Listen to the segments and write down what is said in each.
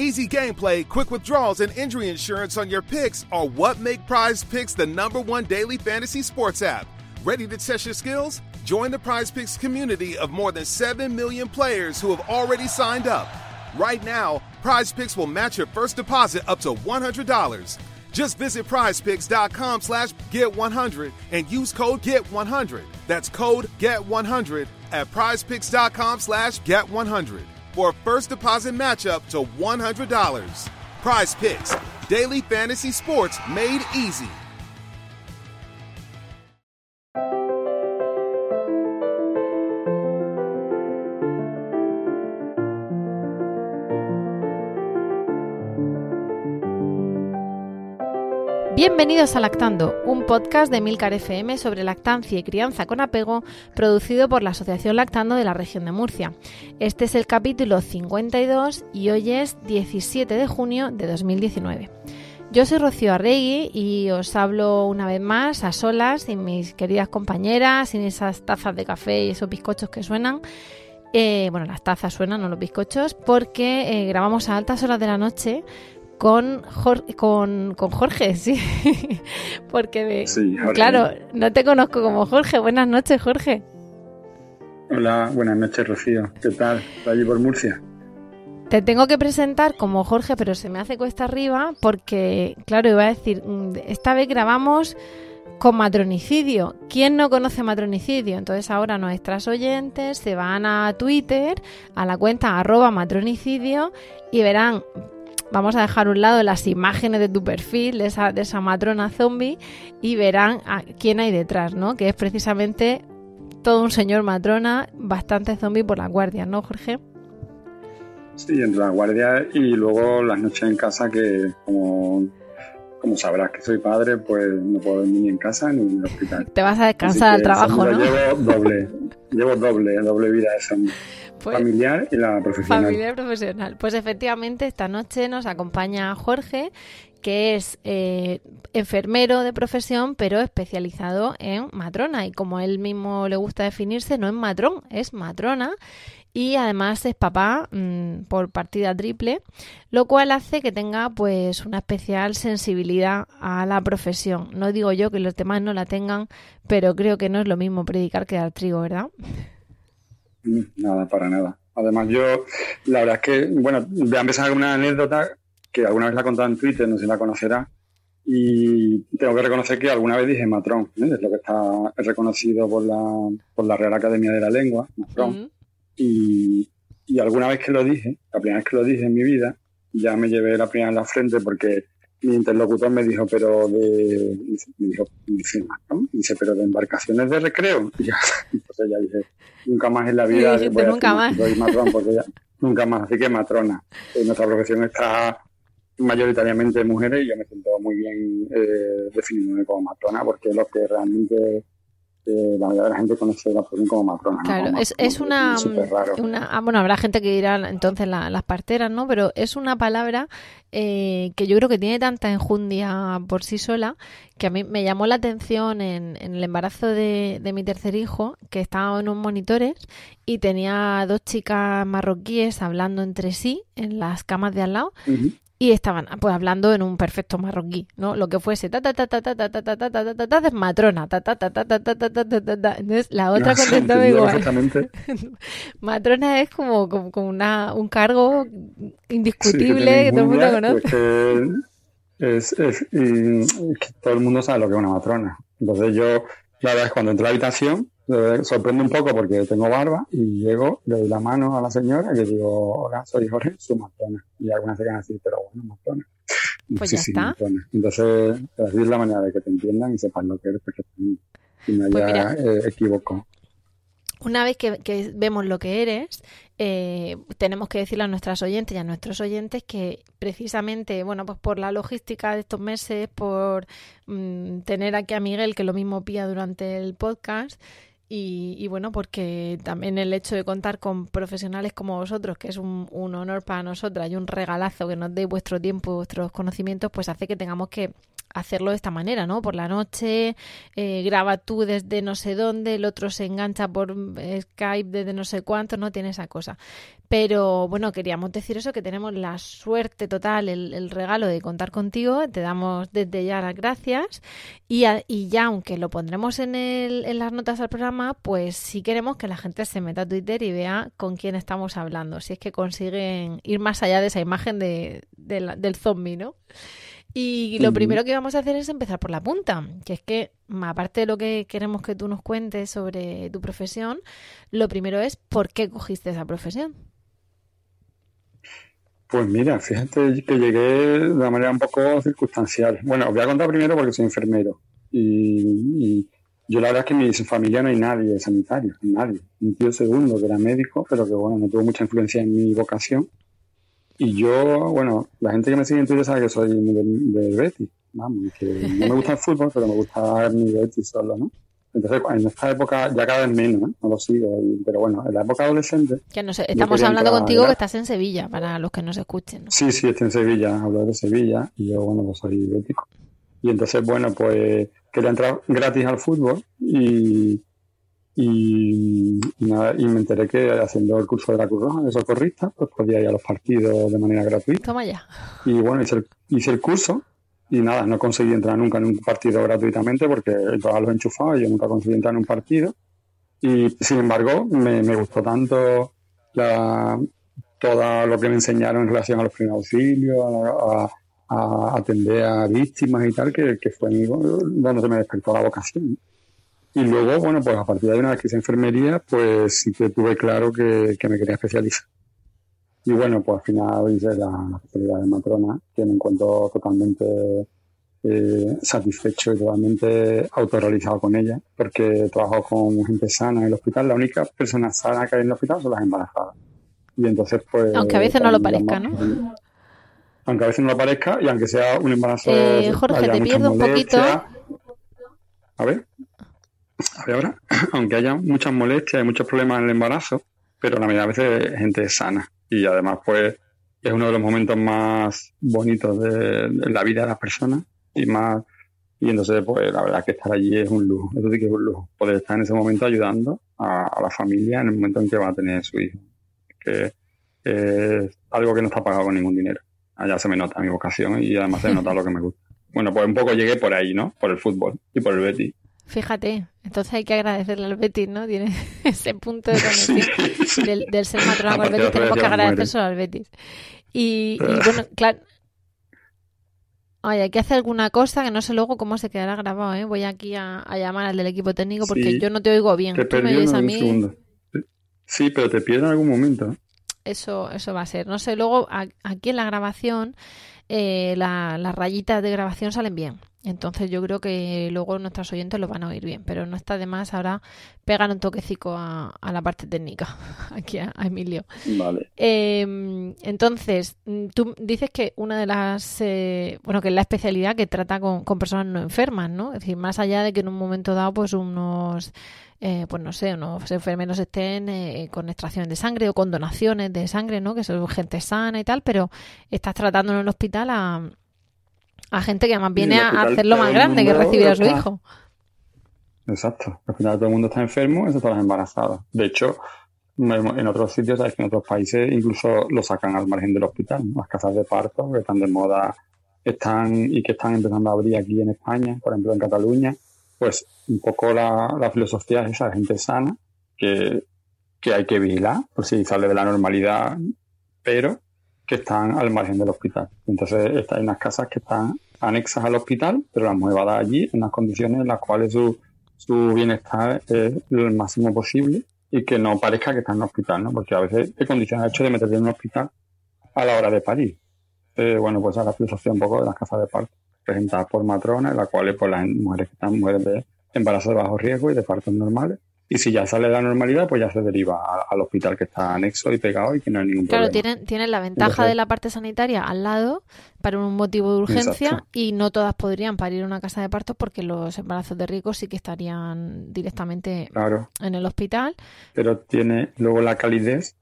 Easy gameplay, quick withdrawals, and injury insurance on your picks are what make Prize Picks the number one daily fantasy sports app. Ready to test your skills? Join the Prize Picks community of more than 7 million players who have already signed up. Right now, Prize Picks will match your first deposit up to $100. Just visit prizepicks.com slash get100 and use code GET100. That's code GET100 at prizepicks.com slash get100 for a first deposit matchup to $100. Prize Picks, daily fantasy sports made easy. Bienvenidos a Lactando, un podcast de Milcar FM sobre lactancia y crianza con apego, producido por la Asociación Lactando de la región de Murcia. Este es el capítulo 52 y hoy es 17 de junio de 2019. Yo soy Rocío Arregui y os hablo una vez más a solas, sin mis queridas compañeras, sin esas tazas de café y esos bizcochos que suenan. Eh, bueno, las tazas suenan, no los bizcochos, porque eh, grabamos a altas horas de la noche con, con, con Jorge, sí. Porque, claro, no te conozco como Jorge. Buenas noches, Jorge. Hola, buenas noches, Rocío. ¿Qué tal? ¿Estás allí por Murcia? Te tengo que presentar como Jorge, pero se me hace cuesta arriba porque, claro, iba a decir, mm, esta vez grabamos con matronicidio. ¿Quién no conoce matronicidio? Entonces ahora nuestras oyentes se van a Twitter, a la cuenta arroba matronicidio y verán Vamos a dejar a un lado las imágenes de tu perfil, de esa, de esa matrona zombie, y verán a quién hay detrás, ¿no? Que es precisamente todo un señor matrona, bastante zombie por la guardia, ¿no, Jorge? Sí, entre la guardia y luego las noches en casa que como, como sabrás que soy padre, pues no puedo dormir ni en casa ni en el hospital. Te vas a descansar al trabajo, ¿no? Llevo doble, llevo doble, doble vida de zombie. Pues familiar y la profesional. Familiar y profesional. Pues efectivamente, esta noche nos acompaña Jorge, que es eh, enfermero de profesión, pero especializado en matrona. Y como él mismo le gusta definirse, no es matrón, es matrona. Y además es papá mm, por partida triple, lo cual hace que tenga pues una especial sensibilidad a la profesión. No digo yo que los demás no la tengan, pero creo que no es lo mismo predicar que dar trigo, ¿verdad? Nada, para nada. Además, yo, la verdad es que, bueno, voy a empezar con una anécdota que alguna vez la he contado en Twitter, no sé si la conocerá. Y tengo que reconocer que alguna vez dije matrón, ¿eh? es lo que está reconocido por la, por la Real Academia de la Lengua, matrón. y, y alguna vez que lo dije, la primera vez que lo dije en mi vida, ya me llevé la primera en la frente porque mi interlocutor me dijo, pero de, me dijo, dice, dice, pero de embarcaciones de recreo. Y ya, entonces ya dije, nunca más en la vida voy a nunca más. matrón, porque ya, nunca más, así que matrona. Eh, nuestra profesión está mayoritariamente mujeres y yo me siento muy bien eh, definiéndome como matrona porque lo que realmente la mayoría de la gente conoce la como matrona. Claro, es, es una, una ah, bueno, habrá gente que dirá entonces las parteras, ¿no? Pero es una palabra eh, que yo creo que tiene tanta enjundia por sí sola que a mí me llamó la atención en, el embarazo de, mi tercer hijo, que estaba en un monitores y tenía dos chicas marroquíes hablando entre sí en las camas de al lado y estaban pues hablando en un perfecto marroquí, ¿no? Lo que fuese ta ta ta ta ta ta ta ta ta ta ta ta ta matrona ta ta ta ta ta ta ta ta ta ta entonces la otra contestaba igual matrona es como como, una un cargo indiscutible que todo el mundo conoce es, es, todo el mundo sabe lo que es una matrona entonces yo la verdad es cuando entro a la habitación sorprende un poco porque tengo barba y llego, le doy la mano a la señora y le digo, hola, soy Jorge, su matrona. Y algunas se quedan así, pero bueno, matrona. Pues ya está. Entonces, así es la manera de que te entiendan y sepan lo que eres perfectamente. Si me pues haya eh, equivocado. una vez que, vemos lo que eres, eh, tenemos que decirle a nuestras oyentes y a nuestros oyentes que precisamente, bueno, pues por la logística de estos meses, por mm, tener aquí a Miguel, que lo mismo pía durante el podcast, y, bueno, porque también el hecho de contar con profesionales como vosotros, que es un, un, honor para nosotras y un regalazo que nos deis vuestro tiempo y vuestros conocimientos, pues hace que tengamos que hacerlo de esta manera, ¿no? Por la noche, eh, graba tú desde no sé dónde, el otro se engancha por Skype desde no sé cuánto, no tiene esa cosa. Pero bueno, queríamos decir eso, que tenemos la suerte total, el, regalo de contar contigo, te damos desde ya las gracias y, y ya, aunque lo pondremos en, el, en las notas al programa, pues sí queremos que la gente se meta a Twitter y vea con quién estamos hablando, si es que consiguen ir más allá de esa imagen de, del zombie, ¿no? Y lo primero que vamos a hacer es empezar por la punta, que es que, aparte de lo que queremos que tú nos cuentes sobre tu profesión, lo primero es por qué cogiste esa profesión. Pues mira, fíjate que llegué de una manera un poco circunstancial. Bueno, os voy a contar primero porque soy enfermero. Y, yo la verdad es que en mi familia no hay nadie sanitario, nadie. Un tío segundo que era médico, pero que bueno, no tuvo mucha influencia en mi vocación. Y yo, bueno, la gente que me sigue en Twitter sabe que soy de, Betis, vamos, que no me gusta el fútbol, pero me gusta mi Betis solo, ¿no? Entonces, en esta época, ya cada vez menos, ¿eh? no lo sigo, pero bueno, en la época adolescente... Que no sé, estamos hablando contigo que estás en Sevilla, para los que nos escuchen. ¿no? Sí, sí, estoy en Sevilla, hablo de Sevilla, y yo, bueno, pues soy bético. Y entonces, bueno, pues quería entrar gratis al fútbol y, y, nada, y me enteré que haciendo el curso de la Cruz Roja de socorrista, pues podía ir a los partidos de manera gratuita. Toma ya. Y bueno, hice el, hice el curso y nada, no conseguí entrar nunca en un partido gratuitamente porque todos los enchufaba y yo nunca conseguí entrar en un partido. Y sin embargo, me, me gustó tanto la, todo lo que me enseñaron en relación a los primeros auxilios, a, a, atender a víctimas y tal, que, que fue donde se me despertó la vocación. Y luego, bueno, pues a partir de una vez que hice enfermería, pues sí que tuve claro que, me quería especializar. Y bueno, pues al final hice la, especialidad de matrona, que me encuentro totalmente eh, satisfecho y totalmente autorrealizado con ella, porque trabajo con gente sana en el hospital. La única persona sana que hay en el hospital son las embarazadas. Y entonces, pues. Aunque a veces no lo parezca, ¿no? Aunque a veces no lo parezca y aunque sea un embarazo. Eh, Jorge, te pierdo un poquito. A ver ahora, aunque haya muchas molestias y muchos problemas en el embarazo, pero la mayoría de veces es gente sana. Y además, pues, es uno de los momentos más bonitos de, la vida de las personas y más. Y entonces, pues, la verdad que estar allí es un lujo. Eso sí que es un lujo. Poder estar en ese momento ayudando a, la familia en el momento en que va a tener su hijo. Que es algo que no está pagado con ningún dinero. Allá se me nota mi vocación y además se me nota lo que me gusta. Bueno, pues un poco llegué por ahí, ¿no? Por el fútbol y por el Betty. Fíjate, entonces hay que agradecerle al Betis, ¿no? Tiene ese punto de conexión del, ser matrona con el Betis, tenemos que agradecer al Betis. Y, bueno, claro. Oye, hay que hacer alguna cosa que no sé luego cómo se quedará grabado, ¿eh? Voy aquí a, llamar al del equipo técnico porque yo no te oigo bien. Te me oyes a mí? Sí, pero te pierdo en algún momento. Eso, eso va a ser. No sé, luego aquí en la grabación eh, las rayitas de grabación salen bien. Entonces yo creo que luego nuestros oyentes lo van a oír bien, pero no está de más ahora pegar un toquecico a, la parte técnica, aquí a, Emilio. Vale. Em, entonces, mm, tú dices que una de las, eh, bueno, que es la especialidad que trata con, personas no enfermas, ¿no? Es decir, más allá de que en un momento dado, pues unos, eh, pues no sé, unos enfermeros estén eh, con extracciones de sangre o con donaciones de sangre, ¿no? Que son gente sana y tal, pero estás tratando en el hospital a a gente que además viene a hacerlo más grande, que recibir a su hijo. Exacto. Al final todo el mundo está enfermo, excepto las embarazadas. De hecho, en otros sitios, sabes que en otros países incluso lo sacan al margen del hospital. Las casas de parto, que están de moda están y que están empezando a abrir aquí en España, por ejemplo en Cataluña, pues un poco la, filosofía es esa, de gente sana, que, que hay que vigilar, por si sale de la normalidad, pero que están al margen del hospital. Entonces, hay unas casas que están anexas al hospital, pero las muevan allí en las condiciones en las cuales su, su bienestar es lo máximo posible y que no parezca que están en un hospital, ¿no? Porque a veces te condiciona el hecho de meterte en un hospital a la hora de parir. Eh, bueno, pues es la filosofía un poco de las casas de parto, presentadas por matronas, en las cuales pues las mujeres que están mujeres de embarazo de bajo riesgo y de partos normales, y si ya sale de la normalidad, pues ya se deriva al hospital que está anexo y pegado y que no hay ningún problema. Claro, tienen, tienen la ventaja de la parte sanitaria al lado para un motivo de urgencia y no todas podrían parir en una casa de partos porque los embarazos de ricos sí que estarían directamente en el hospital. Pero tiene luego la calidez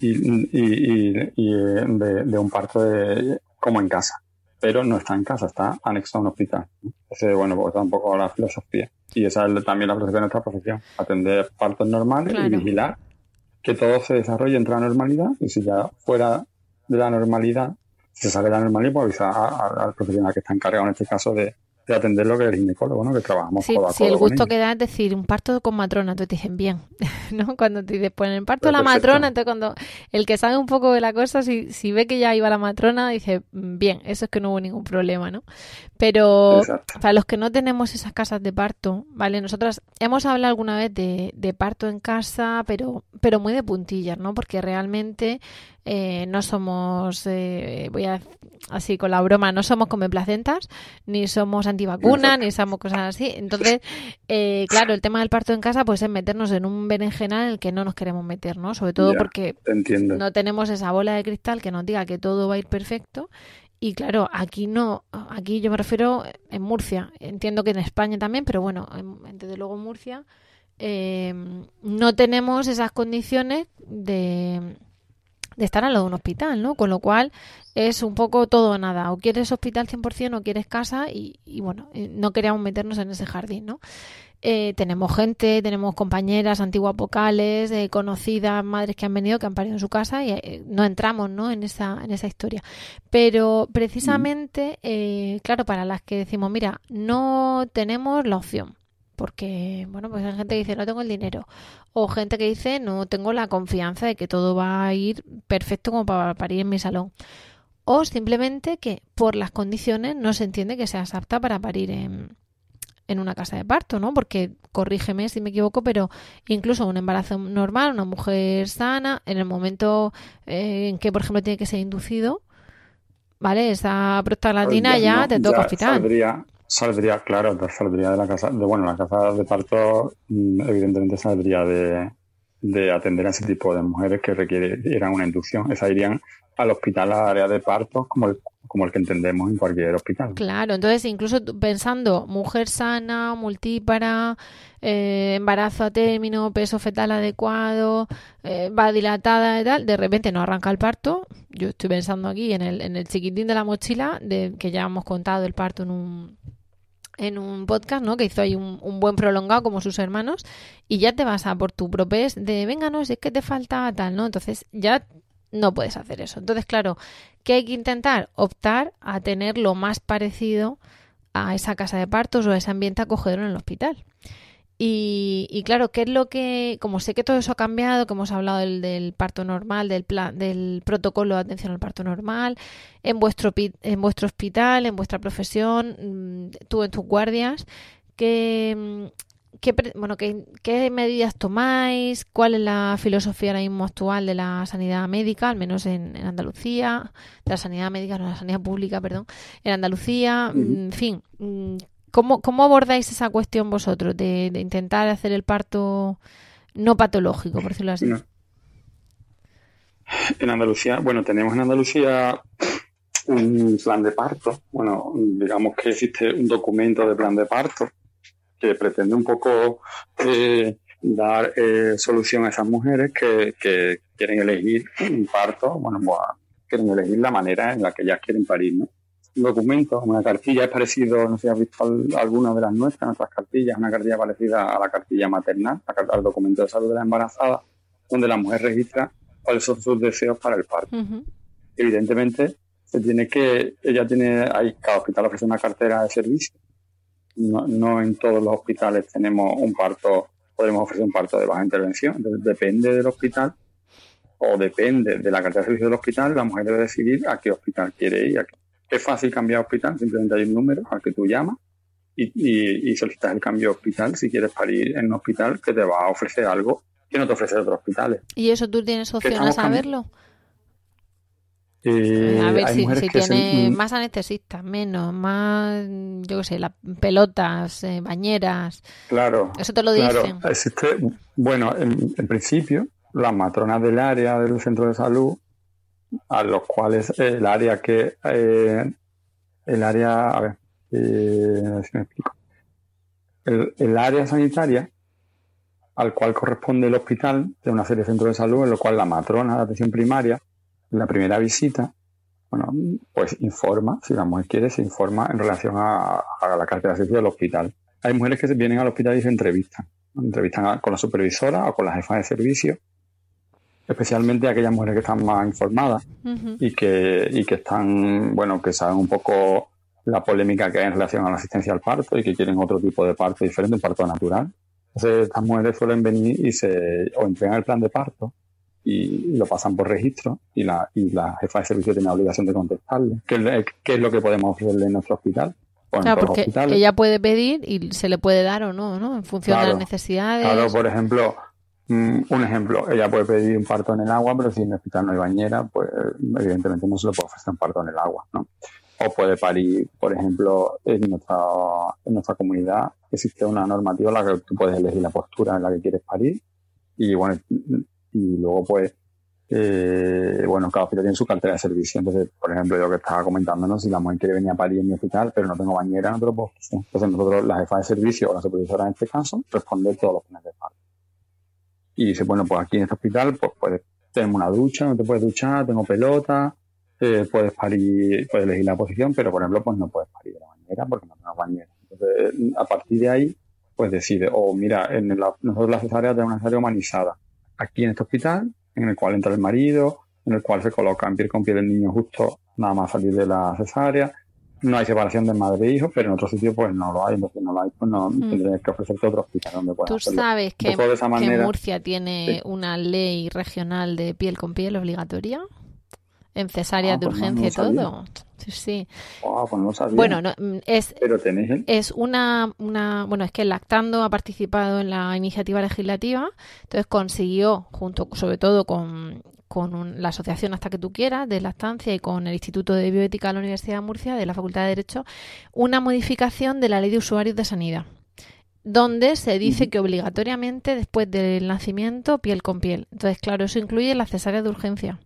y, y, y, eh, de, un parto de, como en casa pero no está en casa, está anexo a un hospital. Ese, bueno, pues tampoco la filosofía. Y esa es también la filosofía de nuestra profesión, atender partos normales y vigilar que todo se desarrolle entre la normalidad y si ya fuera de la normalidad, se sale de la normalidad, pues avisar al profesional que está encargado en este caso de, de atender lo que es el ginecólogo, ¿no? Que trabajamos sí, codo Sí, el gusto que da es decir, un parto con matrona, tú te dicen bien, ¿no? Cuando te dicen, pues parto la matrona, entonces cuando el que sabe un poco de la cosa, si, si ve que ya iba la matrona, dice, mm, bien, eso es que no hubo ningún problema, ¿no? Pero para los que no tenemos esas casas de parto, ¿vale? Nosotras hemos hablado alguna vez de, de parto en casa, pero, pero muy de puntillas, ¿no? Porque realmente eh, no somos, eh, voy a así con la broma, no somos come placentas, ni somos antivacunas, ni somos cosas así. Entonces, eh, claro, el tema del parto en casa pues es meternos en un berenjenal en el que no nos queremos meter, ¿no? Sobre todo porque no tenemos esa bola de cristal que nos diga que todo va a ir perfecto y claro, aquí no, aquí yo me refiero en Murcia, entiendo que en España también, pero bueno, desde luego en Murcia no tenemos esas condiciones de, de estar al lado de un hospital, ¿no? Con lo cual es un poco todo o nada. O quieres hospital 100% o quieres casa y, bueno, eh, no queríamos meternos en ese jardín, ¿no? Eh, tenemos gente, tenemos compañeras antiguas vocales, eh, conocidas, madres que han venido, que han parido en su casa y no entramos ¿no? En, esa, en esa historia. Pero precisamente, claro, para las que decimos, mira, no tenemos la opción, porque, bueno, pues hay gente que dice no tengo el dinero o gente que dice no tengo la confianza de que todo va a ir perfecto como para parir en mi salón. O simplemente que por las condiciones no se entiende que seas apta para parir en, en una casa de parto, ¿no? Porque, corrígeme si me equivoco, pero incluso un embarazo normal, una mujer sana, en el momento eh, en que, por ejemplo, tiene que ser inducido, ¿vale? Esa prostaglandina pues ya, te toca hospital. Saldría, claro, saldría de la casa, de bueno, la casa de parto mm, evidentemente saldría de, de atender a ese tipo de mujeres que requieran una inducción. Esas irían al hospital, a área de parto, como el, como el que entendemos en cualquier hospital. Claro, entonces incluso pensando mujer sana, multípara, eh, embarazo a término, peso fetal adecuado, eh, va dilatada y tal, de repente no arranca el parto. Yo estoy pensando aquí en el, en el chiquitín de la mochila, de que ya hemos contado el parto en un en un podcast, ¿no? Que hizo ahí un, buen prolongado como sus hermanos y ya te vas a por tu propés de, venga, no, si es que te falta tal, ¿no? Entonces ya no puedes hacer eso. Entonces, claro, ¿qué hay que intentar? Optar a tener lo más parecido a esa casa de partos o a ese ambiente acogedor en el hospital. Y, claro, ¿qué es lo que, como sé que todo eso ha cambiado, que hemos hablado del, del parto normal, del, plan, del protocolo de atención al parto normal, en vuestro, en vuestro hospital, en vuestra profesión, mm, tú en tus guardias, ¿qué, mm, qué, bueno, qué, qué medidas tomáis? ¿Cuál es la filosofía ahora mismo actual de la sanidad médica, al menos en, Andalucía, de la sanidad médica, no, la sanidad pública, perdón, en Andalucía? En fin, mm, ¿Cómo, ¿Cómo abordáis esa cuestión vosotros de, intentar hacer el parto no patológico, por decirlo así? En Andalucía, bueno, tenemos en Andalucía un plan de parto. Bueno, digamos que existe un documento de plan de parto que pretende un poco eh, dar eh, solución a esas mujeres que, quieren elegir un parto, bueno, pues, quieren elegir la manera en la que ellas quieren parir, ¿no? Un documento, una cartilla, es parecido, no sé si has visto alguna de las nuestras, nuestras cartillas, una cartilla parecida a la cartilla maternal, al documento de salud de la embarazada, donde la mujer registra cuáles son sus deseos para el parto. Evidentemente, se tiene que, ella tiene, hay, cada hospital ofrece una cartera de servicio. No, no en todos los hospitales tenemos un parto, podemos ofrecer un parto de baja intervención. Entonces, depende del hospital o depende de la cartera de servicio del hospital, la mujer debe decidir a qué hospital quiere ir, a qué es fácil cambiar hospital, simplemente hay un número al que tú llamas y, solicitas el cambio de hospital si quieres parir en un hospital que te va a ofrecer algo que no te ofrece otros hospitales. ¿Y eso tú tienes opción a saberlo? Eh, a ver si, tiene más anestesistas, menos, más, yo qué sé, pelotas, eh, bañeras. Claro. Eso te lo dicen. Existe, bueno, en, principio, las matronas del área del centro de salud, a los cuales el área que. Eh, el área. A ver, a ver si me explico. El, el área sanitaria al cual corresponde el hospital de una serie de centros de salud, en lo cual la matrona de atención primaria, en la primera visita, bueno, pues informa, si la mujer quiere, se informa en relación a, la cartera de servicio del hospital. Hay mujeres que vienen al hospital y se entrevistan. Entrevistan con la supervisora o con la jefa de servicio, especialmente aquellas mujeres que están más informadas y, que, y que están, bueno, que saben un poco la polémica que hay en relación a la asistencia al parto y que quieren otro tipo de parto diferente, un parto natural. Entonces, estas mujeres suelen venir y se o entregan el plan de parto y lo pasan por registro y la, y la jefa de servicio tiene la obligación de contestarle. ¿Qué, es lo que podemos ofrecerle en nuestro hospital? claro, porque ella puede pedir y se le puede dar o no, ¿no? En función de las necesidades. Claro, por ejemplo, un ejemplo, ella puede pedir un parto en el agua, pero si en el hospital no hay bañera, pues evidentemente no se le puede ofrecer un parto en el agua, ¿no? o puede parir, por ejemplo, en nuestra, en nuestra comunidad existe una normativa en la que tú puedes elegir la postura en la que quieres parir y bueno, y luego pues, eh, bueno, cada hospital tiene su cartera de servicio. Entonces, por ejemplo, yo que estaba comentándonos, si la mujer quiere venir a parir en mi hospital, pero no tengo bañera, no te lo puedo Entonces nosotros, la jefa de servicio o la supervisora en este caso, responder todos los fines de parto. Y dice, bueno, pues aquí en este hospital, pues puedes, tenemos una ducha, no te puedes duchar, tengo pelota, eh, puedes parir, puedes elegir la posición, pero por ejemplo, pues no puedes parir de la bañera porque no tenemos bañera. Entonces, a partir de ahí, pues decide, o mira, en la, nosotros la cesárea tenemos una cesárea humanizada. Aquí en este hospital, en el cual entra el marido, en el cual se coloca en piel con piel el niño justo nada más salir de la cesárea. No hay separación de madre e hijo, pero en otro sitio pues no lo hay, entonces no lo hay, pues no mm. tendrías que ofrecerte otro hospital donde puedas Tú sabes que, que, Murcia tiene una ley regional de piel con piel obligatoria en cesárea ah, de pues urgencia y todo. Sí, sí. Pues bueno, mm, es, es una, una, bueno, es que Lactando ha participado en la iniciativa legislativa, entonces consiguió, junto sobre todo con, con la asociación Hasta que tú quieras de lactancia y con el Instituto de Bioética de la Universidad de Murcia, de la Facultad de Derecho, una modificación de la Ley de Usuarios de Sanidad donde se dice que obligatoriamente después del nacimiento piel con piel. Entonces, claro, eso incluye la cesárea de urgencia.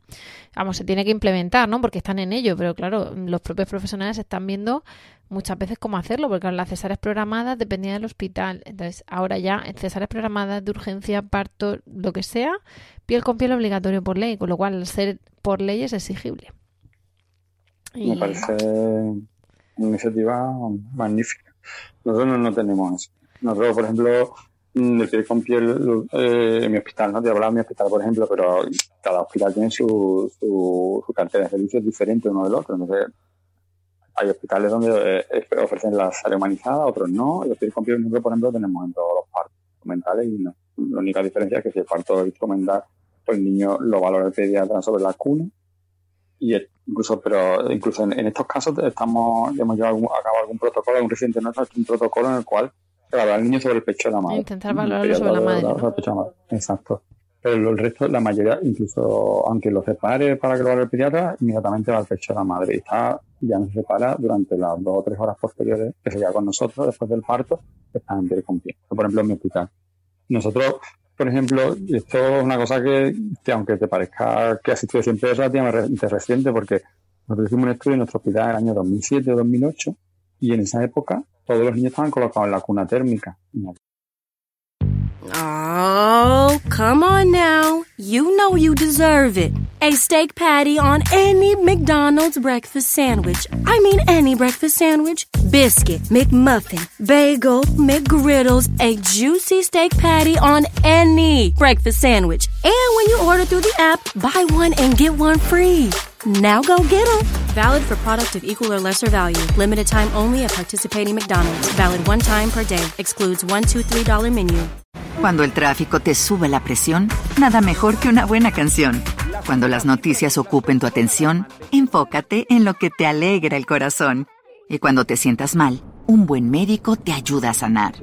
Vamos, se tiene que implementar, ¿no? Porque están en ello, pero claro, los propios profesionales están viendo muchas veces cómo hacerlo, porque las cesáreas programadas dependían del hospital. Entonces, ahora ya en cesáreas programadas de urgencia, parto, lo que sea, piel con piel obligatorio por ley, con lo cual ser por ley es exigible. Me parece una iniciativa magnífica. Nosotros no tenemos eso. Nosotros, por ejemplo, mm, el piel con piel eh, en mi hospital, ¿no? Te hablaba de mi hospital, por ejemplo, pero cada hospital tiene su, su, su cartera de servicios diferente uno del otro. Entonces, hay hospitales donde eh, ofrecen la sala humanizada, otros no. Y el piel con piel, nosotros, por ejemplo, tenemos en todos los partos mentales y no. La única diferencia es que si el parto es instrumental, el niño lo valora el pediatra sobre la cuna. Y incluso, pero incluso en, estos casos estamos, hemos llevado a cabo algún protocolo, algún reciente nuestro, un protocolo en el cual Claro, al niño sobre el pecho de la madre. Intentar valorarlo sobre la madre. Exacto. Pero el resto, la mayoría, incluso aunque lo separe para que lo haga el pediatra, inmediatamente va al pecho de la madre. Y está, ya no se separa durante las dos o tres horas posteriores que se queda con nosotros después del parto, está en pie con pie. Por ejemplo, en mi hospital. Nosotros, por ejemplo, esto es una cosa que, aunque te parezca que ha existido siempre, relativamente reciente porque nosotros hicimos un estudio en nuestro hospital en el año 2007 o 2008 y en esa época todos los niños estaban colocados en la cuna térmica. Oh, come on now. You know you deserve it. A steak patty on any McDonald's breakfast sandwich. I mean, any breakfast sandwich. Biscuit, McMuffin, bagel, McGriddles, a juicy steak patty on any breakfast sandwich. And when you order through the app, buy one and get one free. Now go get them. Valid for product of equal or lesser value. Limited time only at participating McDonald's. Valid one time per day. Excludes $1, $2, $3 menu. Cuando el tráfico te sube la presión, nada mejor que una buena canción. Cuando las noticias ocupen tu atención, enfócate en lo que te alegra el corazón. Y cuando te sientas mal, un buen médico te ayuda a sanar.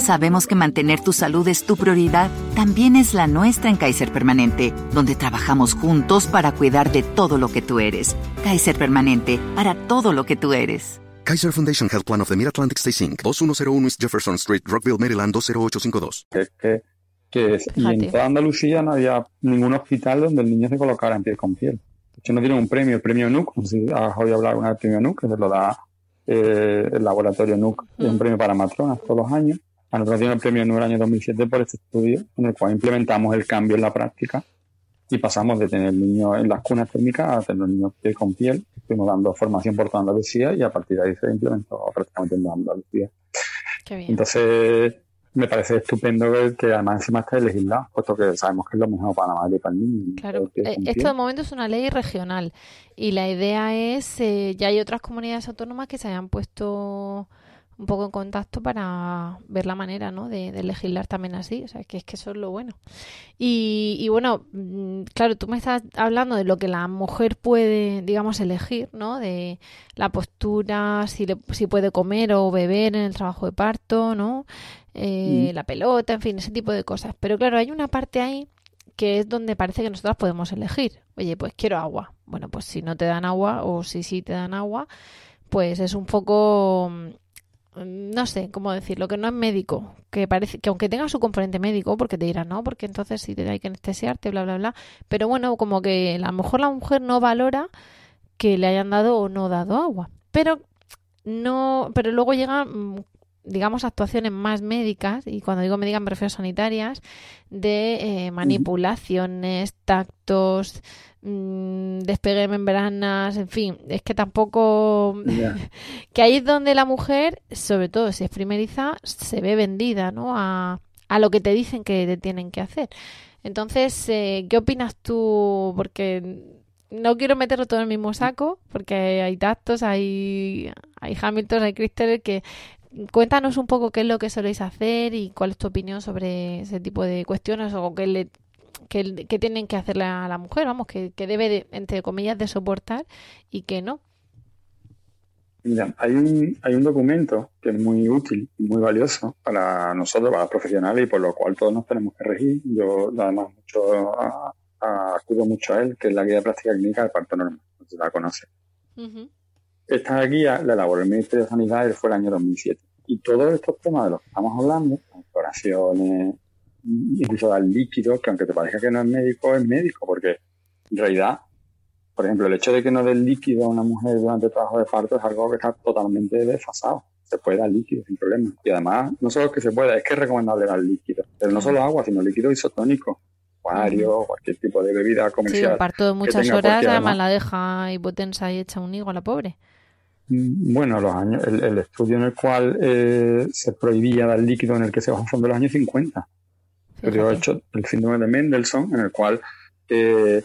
Sabemos que mantener tu salud es tu prioridad, también es la nuestra en Kaiser Permanente, donde trabajamos juntos para cuidar de todo lo que tú eres. Kaiser Permanente, para todo lo que tú eres. Kaiser Foundation Health Plan of the Mid-Atlantic Stay Inc., 2101 East Jefferson Street, Rockville, Maryland, 20852. Que, que, y en toda Andalucía no había ningún hospital donde el niño se colocara en piel con piel. De hecho, no tiene un premio, el premio NUC, no sé si has oído hablar alguna del premio NUC, que se lo da eh, el laboratorio NUC, es un premio para matronas todos los años. A nosotros dimos el premio en el año 2007 por este estudio, en el cual implementamos el cambio en la práctica y pasamos de tener niños en las cunas térmicas a tener niños piel con piel. Estuvimos dando formación por toda Andalucía y a partir de ahí se implementó prácticamente en Andalucía. Entonces, me parece estupendo que, además encima esté legislado, puesto que sabemos que es lo mejor para la madre y para el niño. Claro, eh, esto de momento es una ley regional y la idea es, eh, ya hay otras comunidades autónomas que se hayan puesto un poco en contacto para ver la manera ¿no? de, legislar también así. O sea, que es que eso es lo bueno. Y, y, bueno, mm, claro, tú me estás hablando de lo que la mujer puede, digamos, elegir, ¿no? De la postura, si, le, si puede comer o beber en el trabajo de parto, ¿no? Eh, mm. La pelota, en fin, ese tipo de cosas. Pero claro, hay una parte ahí que es donde parece que nosotras podemos elegir. Oye, pues quiero agua. Bueno, pues si no te dan agua o si sí te dan agua, pues es un poco Mm, no sé cómo decirlo, que no es médico, que parece que aunque tenga su componente médico, porque te dirán, no, porque entonces si te hay que anestesiarte, bla, bla, bla, pero bueno, como que a lo mejor la mujer no valora que le hayan dado o no dado agua, pero no, pero luego llegan mm, digamos, actuaciones más médicas, y cuando digo médicas me refiero a sanitarias, de eh, manipulaciones, tactos, mmm, despegue de membranas, en fin, es que tampoco... que ahí es donde la mujer, sobre todo si es primeriza, se ve vendida, ¿no? A, a lo que te dicen que te tienen que hacer. Entonces, eh, ¿qué opinas tú? Porque no quiero meterlo todo en el mismo saco, porque hay tactos, hay, hay Hamilton, hay Crystal, que cuéntanos un poco qué es lo que soléis hacer y cuál es tu opinión sobre ese tipo de cuestiones o qué le que, tienen que hacerle a la mujer, vamos, que, debe, entre comillas, de soportar y que no. Mira, hay un, hay un documento que es muy útil y muy valioso para nosotros, para los profesionales, y por lo cual todos nos tenemos que regir. Yo, además, mucho, acudo mucho a él, que es la guía de práctica clínica del parto normal, no se la conoce. Esta guía la elaboró el Ministerio de Sanidad fue el año 2007. Y todos estos temas de los que estamos hablando, exploraciones, incluso dar líquido, que aunque te parezca que no es médico, es médico, porque en realidad, por ejemplo, el hecho de que no den líquido a una mujer durante el trabajo de parto es algo que está totalmente desfasado. Se puede dar líquido sin problema. Y además, no solo que se pueda, es que es recomendable dar líquido. Pero no solo agua, sino líquido isotónico. Acuario, cualquier tipo de bebida comercial. Sí, un parto de muchas horas, además, la deja hipotensa y echa un higo a la pobre. Mm, bueno, los años, el, estudio en el cual eh, se prohibía dar líquido en el que se basa de los años 50 he hecho el síndrome de Mendelssohn, en el cual eh,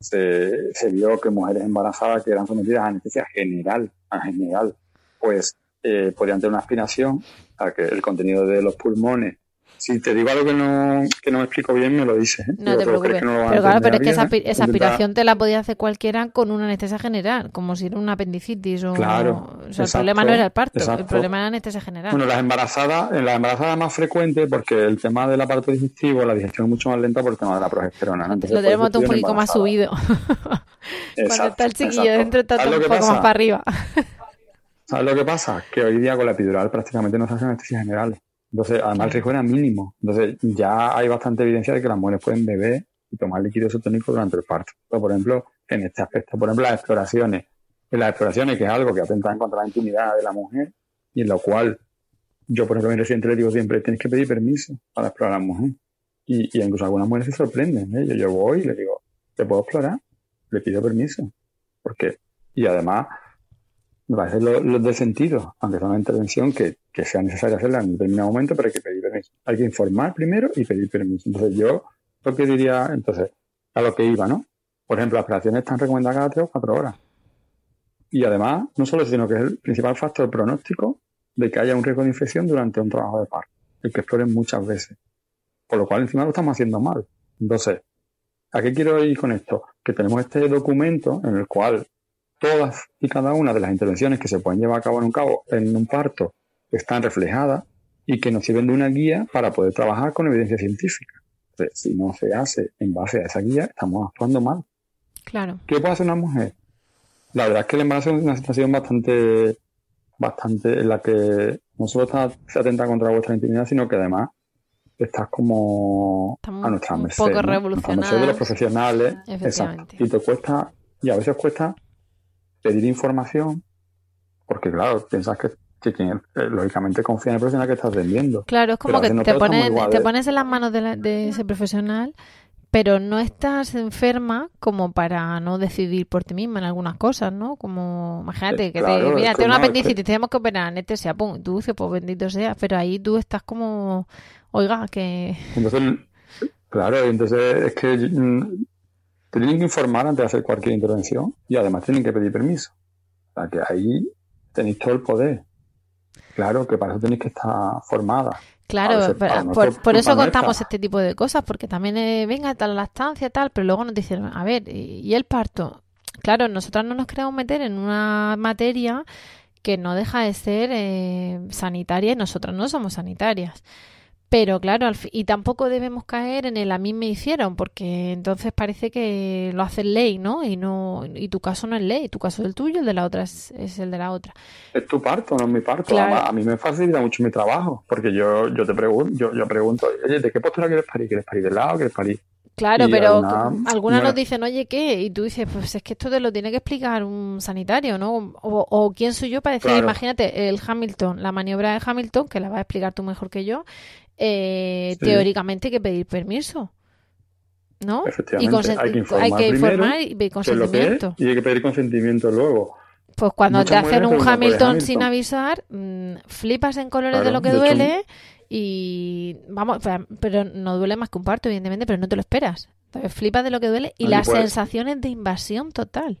se, se, vio que mujeres embarazadas que eran sometidas a anestesia general, a general, pues eh, podían tener una aspiración a que el contenido de los pulmones si te digo algo que no, que no me explico bien, me lo dices. ¿eh? No te preocupes. pero claro, pero es que esa, esa aspiración te la podía hacer cualquiera con una anestesia general, como si era una apendicitis o... Claro. O sea, el problema no era el parto, el problema era la anestesia general. Bueno, las embarazadas, en las embarazadas más frecuente, porque el tema del aparato digestivo, la digestión es mucho más lenta por el tema de la progesterona. ¿no? lo tenemos un poquito más subido. Cuando está el chiquillo dentro está todo un poco más para arriba. ¿Sabes lo que pasa? Que hoy día con la epidural prácticamente no se hacen anestesias generales. Entonces, además el riesgo era mínimo. Entonces, ya hay bastante evidencia de que las mujeres pueden beber y tomar líquido isotónico durante el parto. por ejemplo, en este aspecto, por ejemplo, las exploraciones. En las exploraciones, que es algo que atenta contra la intimidad de la mujer y en lo cual yo, por ejemplo, a mi residente le digo siempre, tienes que pedir permiso para explorar a la mujer. Y, y incluso algunas mujeres se sorprenden. ¿eh? Yo, yo voy y le digo, ¿te puedo explorar? Le pido permiso. ¿Por qué? Y además, me parece lo, de sentido, aunque sea una intervención que, que sea necesaria hacerla en determinado momento, pero hay que pedir permiso. Hay que informar primero y pedir permiso. Entonces yo lo que diría, entonces, a lo que iba, ¿no? Por ejemplo, las operaciones están recomendadas cada tres o cuatro horas. Y además, no solo eso, sino que es el principal factor pronóstico de que haya un riesgo de infección durante un trabajo de parto, el que exploren muchas veces. Por lo cual encima lo estamos haciendo mal. Entonces, ¿a qué quiero ir con esto? Que tenemos este documento en el cual todas y cada una de las intervenciones que se pueden llevar a cabo en un, cabo, en un parto están reflejadas y que nos sirven de una guía para poder trabajar con evidencia científica. Entonces, si no se hace en base a esa guía, estamos actuando mal. Claro. ¿Qué puede hacer una mujer? La verdad es que el embarazo es una situación bastante, bastante en la que no solo estás atenta contra vuestra intimidad, sino que además estás como a nuestra un merced. poco ¿no? A merced de los profesionales. Efectivamente. Exacto. Y te cuesta, y a veces cuesta pedir información, porque claro, piensas que, que quien, eh, lógicamente confía en el profesional que estás vendiendo. Claro, es como que no te, pones, te pones en las manos de, la- de ese profesional, pero no estás enferma como para no decidir por ti misma en algunas cosas, ¿no? Como, imagínate, Eh, que claro, te, mira, tengo una apendicitis, tenemos que operar, anestesia, pum, tú dices, pues bendito sea, pero ahí tú estás como, oiga, que... Entonces, claro, entonces es que mm, tienen que informar antes de hacer cualquier intervención y además tienen que pedir permiso. O sea que ahí tenéis todo el poder. Claro que para eso tenéis que estar formada. Claro, veces, pero por, por eso nuestra. contamos este tipo de cosas, porque también, eh, venga, tal lactancia, tal, pero luego nos dicen, a ver, ¿y y el parto? Claro, nosotras no nos queremos meter en una materia que no deja de ser eh, sanitaria y nosotras no somos sanitarias. Pero claro, y tampoco debemos caer en el a mí me hicieron, porque entonces parece que lo hace ley, ¿no? Y no y tu caso no es ley, tu caso es el tuyo, el de la otra es, es el de la otra. Es tu parto, no es mi parto. Claro. Además, a mí me facilita mucho mi trabajo, porque yo, yo te pregunto, yo, yo pregunto, oye, ¿de qué postura quieres parir? ¿Quieres parir de lado? ¿Quieres parir? Claro, Y pero alguna- algunas bueno. nos dicen, oye, ¿qué? Y tú dices, pues es que esto te lo tiene que explicar un sanitario, ¿no? O, o quién soy yo para decir, Claro. imagínate, el Hamilton, la maniobra de Hamilton, que la vas a explicar tú mejor que yo, eh, Sí. teóricamente hay que pedir permiso, ¿no? Efectivamente, consen- hay que informar hay que primero informar y consentimiento. Y hay que pedir consentimiento luego. Pues cuando Muchas te hacen un Hamilton, Hamilton. sin avisar, mm, flipas en colores de lo que de hecho, duele y vamos, pero- no duele más que un parto, evidentemente, pero no te lo esperas. Entonces, flipas de lo que duele y las puede- sensaciones de invasión total.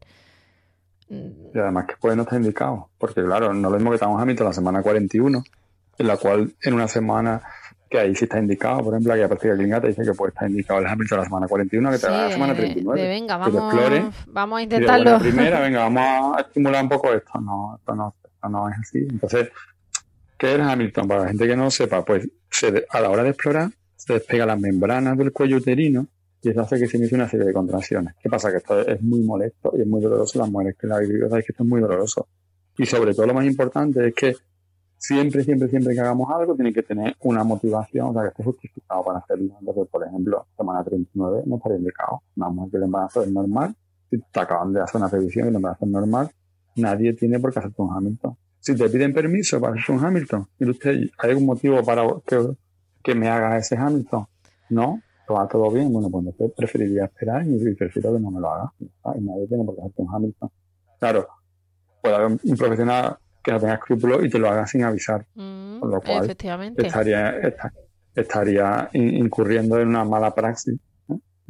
Y además que puede no estar indicado. Porque claro, no es lo mismo que estamos a mitad de la semana 41, en la cual en una semana que ahí sí está indicado, por ejemplo, aquí a práctica clínica te dice que puede estar indicado el Hamilton de la semana 41, que te sí, da la semana de- 39. de venga, que te vamos, explore vamos a de intentarlo. primera, venga, vamos a estimular un poco esto. No, esto no, esto no es así. Entonces, ¿qué es el Hamilton? Para la gente que no sepa, pues se de- a la hora de explorar, se despega las membranas del cuello uterino y eso hace que se inicie una serie de contracciones. ¿Qué pasa? Que esto es muy molesto y es muy doloroso. Las mujeres que la vivido sabéis que esto es muy doloroso. Y sobre todo lo más importante es que siempre, siempre, siempre que hagamos algo tiene que tener una motivación, o sea, que esté justificado para hacerlo. Entonces, por ejemplo, semana 39 no estaría indicado. Mujer que el embarazo es normal, si te acaban de hacer una revisión y el embarazo es normal, nadie tiene por qué hacerte un Hamilton. Si te piden permiso para hacerte un Hamilton, mire usted, ¿hay algún motivo para que, me haga ese Hamilton? No, ¿Lo va todo bien? Bueno, pues entonces preferiría esperar y prefiero que no me lo haga. Y nadie tiene por qué hacerte un Hamilton. Claro, puede haber un profesional que no tenga escrúpulos y te lo haga sin avisar. Mm, Con lo cual, efectivamente. Estaría, esta- estaría in- incurriendo en una mala praxis.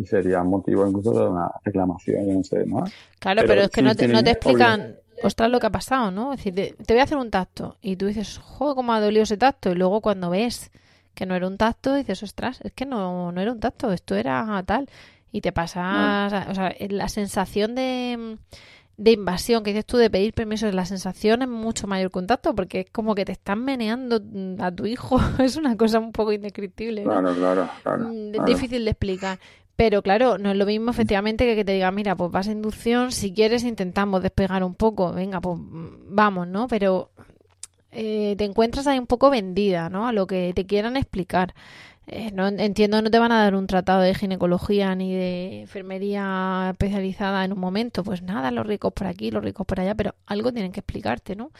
Y sería motivo incluso de una reclamación, yo no sé, ¿no? Claro, pero, Pero es que no te, no te explican, ostras, lo que ha pasado, ¿no? Es decir, te, te voy a hacer un tacto y tú dices, joder, cómo ha dolido ese tacto. Y luego cuando ves que no era un tacto, dices, ostras, es que no, no era un tacto, esto era tal. Y te pasas, o sea, la sensación de, de invasión que dices tú de pedir permiso, la sensación es mucho mayor que un tacto porque es como que te están meneando a tu hijo. es una cosa un poco indescriptible. ¿no? Claro, claro, claro. Mm, claro. difícil de explicar. Pero claro, no es lo mismo efectivamente que que te diga, mira, pues vas a inducción, si quieres intentamos despegar un poco, venga, pues mm, vamos, ¿no? Pero eh, te encuentras ahí un poco vendida, ¿no? A lo que te quieran explicar. Eh, no entiendo, no te van a dar un tratado de ginecología ni de enfermería especializada en un momento. Pues nada, los ricos por aquí, los ricos por allá, pero algo tienen que explicarte, ¿no?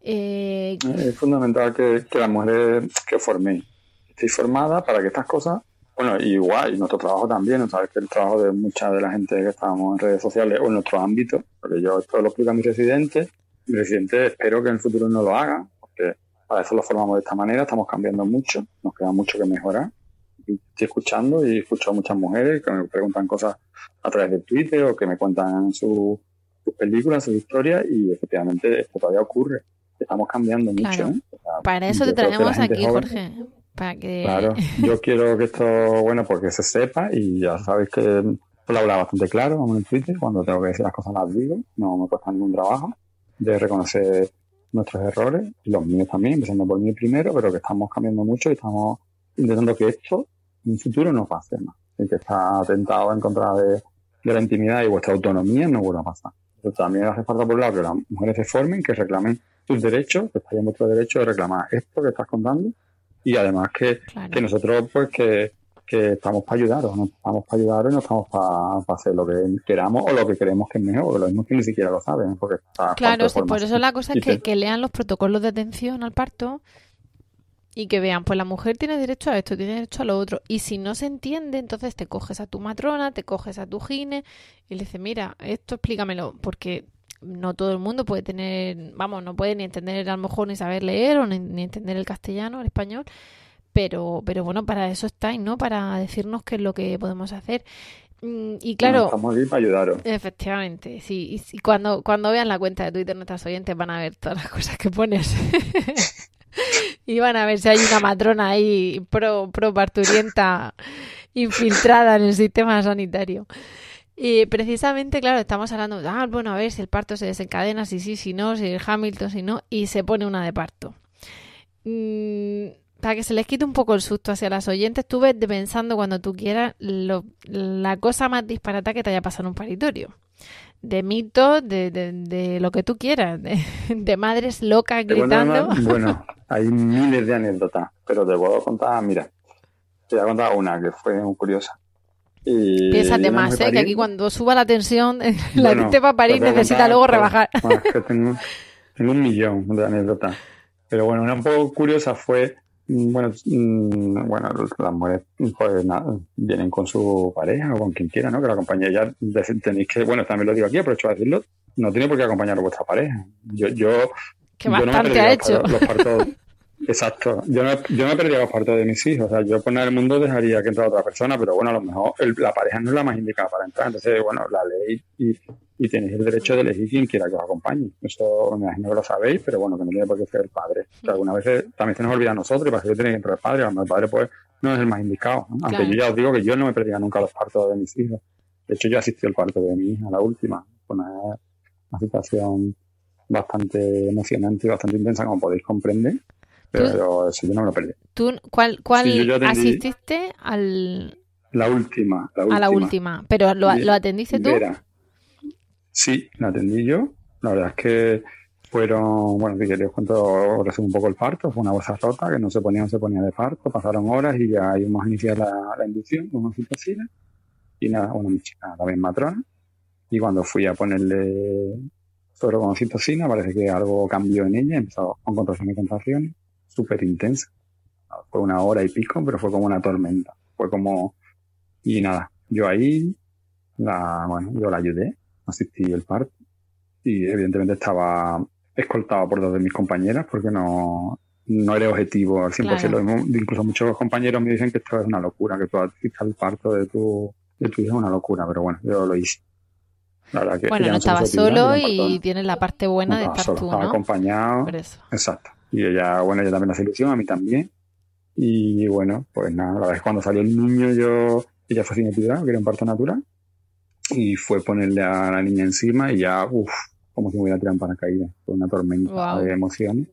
Eh, Es fundamental que, las mujeres que forméis estéis formadas para que estas cosas, bueno, igual, y nuestro trabajo también, sabes que el trabajo de mucha de la gente que estamos en redes sociales o en nuestro ámbito, porque yo esto lo explico a mis residentes, mis residentes espero que en el futuro no lo hagan, porque para eso lo formamos de esta manera, estamos cambiando mucho, nos queda mucho que mejorar. Y Estoy escuchando y escucho a muchas mujeres que me preguntan cosas a través de Twitter o que me cuentan su- sus películas, sus historias y efectivamente esto todavía ocurre. Estamos cambiando mucho. ¿eh? O sea, para eso te traemos aquí, joven- Jorge. Para que... Claro, yo quiero que esto, bueno, porque se sepa y ya sabéis que lo habla bastante claro en Twitter, cuando tengo que decir las cosas las digo, no me cuesta ningún trabajo de reconocer nuestros errores, y los míos también, empezando por mí primero, pero que estamos cambiando mucho y estamos intentando que esto en un futuro no pase más. El que está atentado en contra de, la intimidad y vuestra autonomía no vuelva a pasar. Entonces, también hace falta por un lado que las mujeres se formen, que reclamen sus derechos, que estén en vuestro derecho de reclamar esto que estás contando y además que, que nosotros pues que, que estamos para ayudaros, no estamos para ayudaros y no estamos para, hacer lo que queramos o lo que creemos que es mejor, lo mismo que ni siquiera lo saben. Porque claro, sí, por eso la cosa es que, que lean los protocolos de atención al parto y que vean, pues la mujer tiene derecho a esto, tiene derecho a lo otro. Y si no se entiende, entonces te coges a tu matrona, te coges a tu gine y le dices, mira, esto explícamelo, porque no todo el mundo puede tener, vamos, no puede ni entender a lo mejor ni saber leer o ni, entender el castellano, el español, pero, pero bueno, para eso estáis, ¿no? Para decirnos qué es lo que podemos hacer. Mm, y claro, estamos aquí para ayudaros. Efectivamente, sí. Y, cuando, cuando vean la cuenta de Twitter, nuestras oyentes van a ver todas las cosas que pones. y van a ver si hay una matrona ahí pro, pro parturienta infiltrada en el sistema sanitario. Y precisamente, claro, estamos hablando, ah, bueno, a ver si el parto se desencadena, si sí, si no, si el Hamilton, si no, y se pone una de parto. Mm, para que se les quite un poco el susto hacia las oyentes, estuve pensando cuando tú quieras la cosa más disparata que te haya pasado en un paritorio. De mitos, de, de, lo que tú quieras, de, madres locas gritando. Bueno, hay miles de anécdotas, pero te puedo contar, mira, te voy a contar una que fue muy curiosa. Piénsate más, ¿eh? que aquí cuando suba la tensión, la gente para París necesita luego rebajar. tengo, un millón de anécdotas. Pero bueno, una un poco curiosa fue, bueno, mm, bueno las mujeres pues, vienen con su pareja o con quien quiera, ¿no? Que la acompañe. Ya tenéis que, bueno, también lo digo aquí, aprovecho a decirlo, no tiene por qué acompañar a vuestra pareja. Yo, yo, que bastante ha hecho. Los partos, Exacto. Yo no, yo no perdería los partos de mis hijos. O sea, yo poner el mundo dejaría que entrara otra persona, pero bueno, a lo mejor la pareja no es la más indicada para entrar. Entonces, bueno, la ley y, y tenéis el derecho de elegir quien quiera que os acompañe. Eso me imagino que lo sabéis, pero bueno, que no tiene por qué ser el padre. Que algunas veces también se nos olvida a nosotros y para eso tiene que entrar el padre. A lo mejor el padre, pues, no es el más indicado. Aunque yo ya os digo que yo no me perdía nunca los partos de mis hijos. De hecho, yo asistí al parto de mi hija, la última. Fue una, una situación bastante emocionante y bastante intensa, como podéis comprender. Pero eso yo no me lo perdí. ¿Tú cuál, cuál asististe al...? La última, la última. A la última. ¿Pero lo, lo atendiste tú? Sí, la atendí yo. La verdad es que fueron, bueno, si queréis cuento, resumo un poco el parto, fue una bolsa rota que no se ponía, no se ponía de parto, pasaron horas y ya íbamos a iniciar la, la inducción con oxitocina y nada, una chica también matrona y cuando fui a ponerle sobre con oxitocina parece que algo cambió en ella, empezó con contracciones y contracciones súper intensa. Fue una hora y pico, pero fue como una tormenta. Fue como, y nada, yo ahí, la, bueno, yo la ayudé, asistí el parto y evidentemente estaba escoltado por dos de mis compañeras porque no, no era objetivo al 100%. incluso muchos compañeros me dicen que esto es una locura, que tú asistas al parto de tu, de tu hijo es una locura, pero bueno, yo lo hice. bueno, no estaba solo y tienes la parte buena de estar tú, Estaba acompañado. Exacto. Y ella, bueno, ella también hace ilusión, a mí también. Y bueno, pues nada, la que cuando salió el niño yo, ella fue sin epidural, que era un parto natural. Y fue ponerle a la niña encima y ya, uff, como si me hubiera tirado en paracaídas. Fue una tormenta de emociones.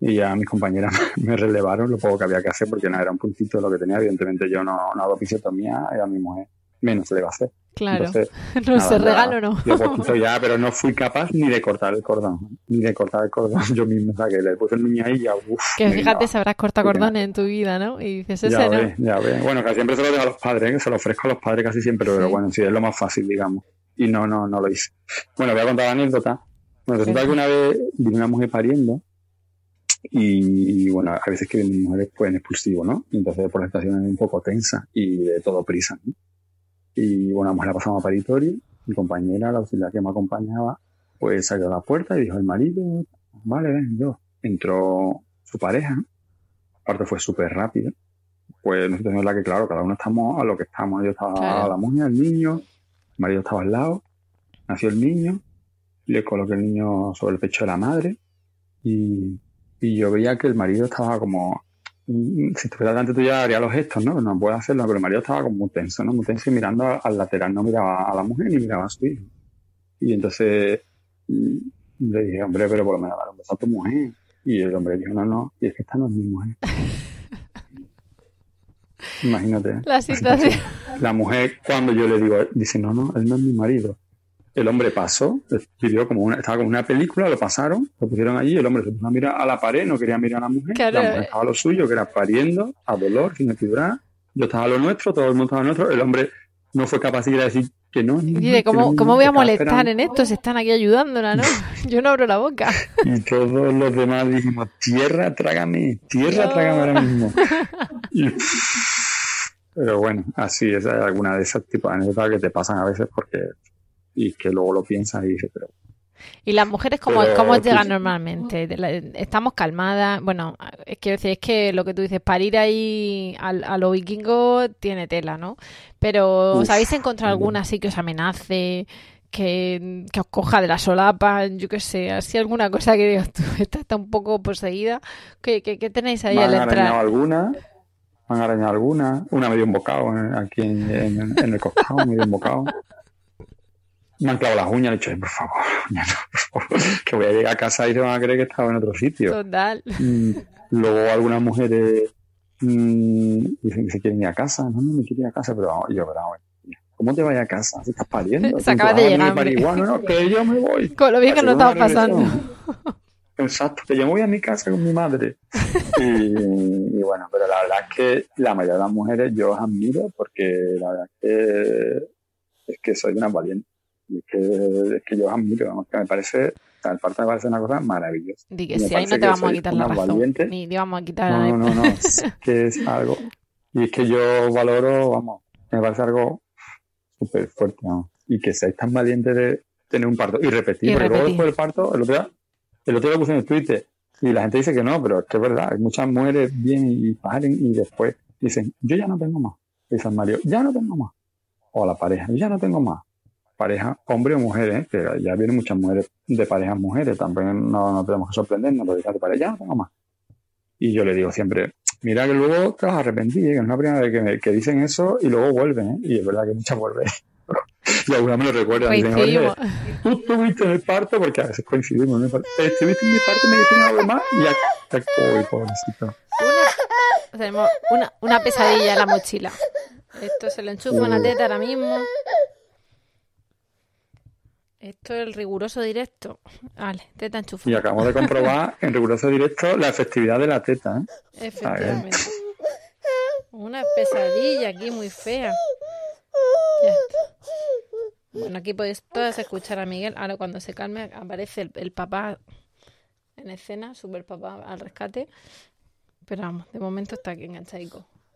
Y ya mis compañeras me relevaron lo poco que había que hacer porque nada, era un puntito lo que tenía. Evidentemente yo no, no hago episiotomía, era mi mujer menos se le va a hacer. Claro, no se regalo no. Yo ya, pero no fui capaz ni de cortar el cordón, ni de cortar el cordón yo mismo, o sea, que le puse el niño ahí y ya, uff. Que fíjate, sabrás cortar cordones en tu vida, ¿no? Y dices, ese ya no. ya ve. Bueno, casi siempre se lo dejo a los padres, que se lo ofrezco a los padres casi siempre, pero bueno, sí, es lo más fácil, digamos. Y no, no, no lo hice. Bueno, voy a contar la anécdota. Bueno, resulta que una vez vino una mujer pariendo y, bueno, a veces que vienen mujeres pues en expulsivo, ¿no? Entonces por la estación es un poco tensa y de todo prisa, ¿no? Y bueno, pues la pasamos a paritorio. Mi compañera, la auxiliar que me acompañaba, pues salió a la puerta y dijo el marido, vale, ven, yo. Entró su pareja, aparte fue súper rápido. Pues nosotros tenemos la que, claro, cada uno estamos a lo que estamos. Yo estaba a la mujer, el niño, el marido estaba al lado, nació el niño, le coloqué el niño sobre el pecho de la madre y, y yo veía que el marido estaba como si estuviera delante tuya haría los gestos, ¿no? No puede hacerlo, pero Mario estaba como muy tenso, ¿no? Muy tenso y mirando al lateral, no miraba a la mujer ni miraba a su hijo. Y entonces, mm, Le dije, hombre, pero por lo menos dar un beso a tu mujer. Y el hombre dijo, no, no, y es que esta no es mi mujer. Imagínate. La situación. La mujer, cuando yo le digo, dice, no, no, él no es mi marido. El hombre pasó, pidió como una, estaba como una película, lo pasaron, lo pusieron allí, el hombre se puso a mirar a la pared, no quería mirar a la mujer, Claro. la mujer estaba a lo suyo, que era pariendo, a dolor, sin equilibrar, yo estaba a lo nuestro, todo el mundo estaba a lo nuestro, el hombre no fue capaz de decir que no. ni- ¿cómo, ¿cómo voy a molestar esperando. en esto? Se están aquí ayudándola, ¿no? Yo no abro la boca. Y todos los demás dijimos, tierra, trágame, tierra, No. trágame ahora mismo. Y- pero bueno, así es, alguna de esos tipos de anécdotas que te pasan a veces porque, y que luego lo piensas y dices, pero ¿Y las mujeres cómo, Pero, cómo llegan pues- normalmente? ¿Estamos calmadas? Bueno, quiero decir, es que lo que tú dices, para ir ahí al- a, lo vikingo tiene tela, ¿no? Pero ¿os habéis encontrado alguna así que os amenace, que, que os coja de la solapa, yo qué sé, así alguna cosa que digas tú, esta está un poco poseída? ¿Qué, qué, qué tenéis ahí al entrar? alguna, me han arañado alguna, una me dio un bocado en- aquí en, en- en el costado, me dio un bocado. Me han clavado las uñas, le he dicho, "Ay, por favor, uñas no, por favor, que voy a llegar a casa y se van a creer que estaba en otro sitio. Total. Mm, Luego algunas mujeres mm, dicen que se quieren ir a casa. No, no me quiero ir a casa, pero yo, pero ¿cómo te vas a casa? Si estás pariendo. Se acaba de a llegar, marihuana, no, que yo me voy. Con lo bien que nos una estaba pasando. Exacto, que yo me voy a mi casa con mi madre. Y, y bueno, pero la verdad es que la mayoría de las mujeres yo os admiro porque la verdad es que, es que soy una valiente. Y es que, es que yo admiro, vamos, que me parece, el parto me parece una cosa maravillosa. Di que sí, ahí no te vamos a quitar la razón. valiente. Ni te vamos a quitar No, no, no, no, es que es algo. Y es que yo valoro, vamos, me parece algo súper fuerte, vamos. Y que seáis tan valientes de tener un parto y repetir, Y porque luego después del parto, el otro día, el otro día lo puse en el Twitter y la gente dice que no, pero es que es verdad, muchas mujeres vienen y paren y después dicen, yo ya no tengo más. Dice el marido, ya no tengo más. O la pareja, ya no tengo más. Pareja, hombre o mujer, ¿eh? que ya vienen muchas mujeres de parejas mujeres, también no, no tenemos que sorprendernos, lo dicen de pareja, no más. Y yo le digo siempre, mira que luego te vas a arrepentir, ¿eh? que es una primera vez que, me- que dicen eso y luego vuelven, ¿eh? y es verdad que muchas vuelven. y algunas me lo recuerdan, dicen, oye, tú estuviste en el parto, porque a veces coincidimos, ¿no? estuviste en mi parto, me dijiste algo más y aquí, uy, pobrecito. Una, tenemos una, una pesadilla en la mochila. Esto se lo enchufa una teta ahora mismo. Esto es el riguroso directo. Vale, teta enchufada. Y acabamos de comprobar en riguroso directo la efectividad de la teta, ¿eh? Efectivamente. Una pesadilla aquí muy fea. Ya está. Bueno, aquí podéis todas escuchar a Miguel. Ahora cuando se calme aparece el, el papá en escena, super papá al rescate. Pero vamos, de momento está aquí enganchadico.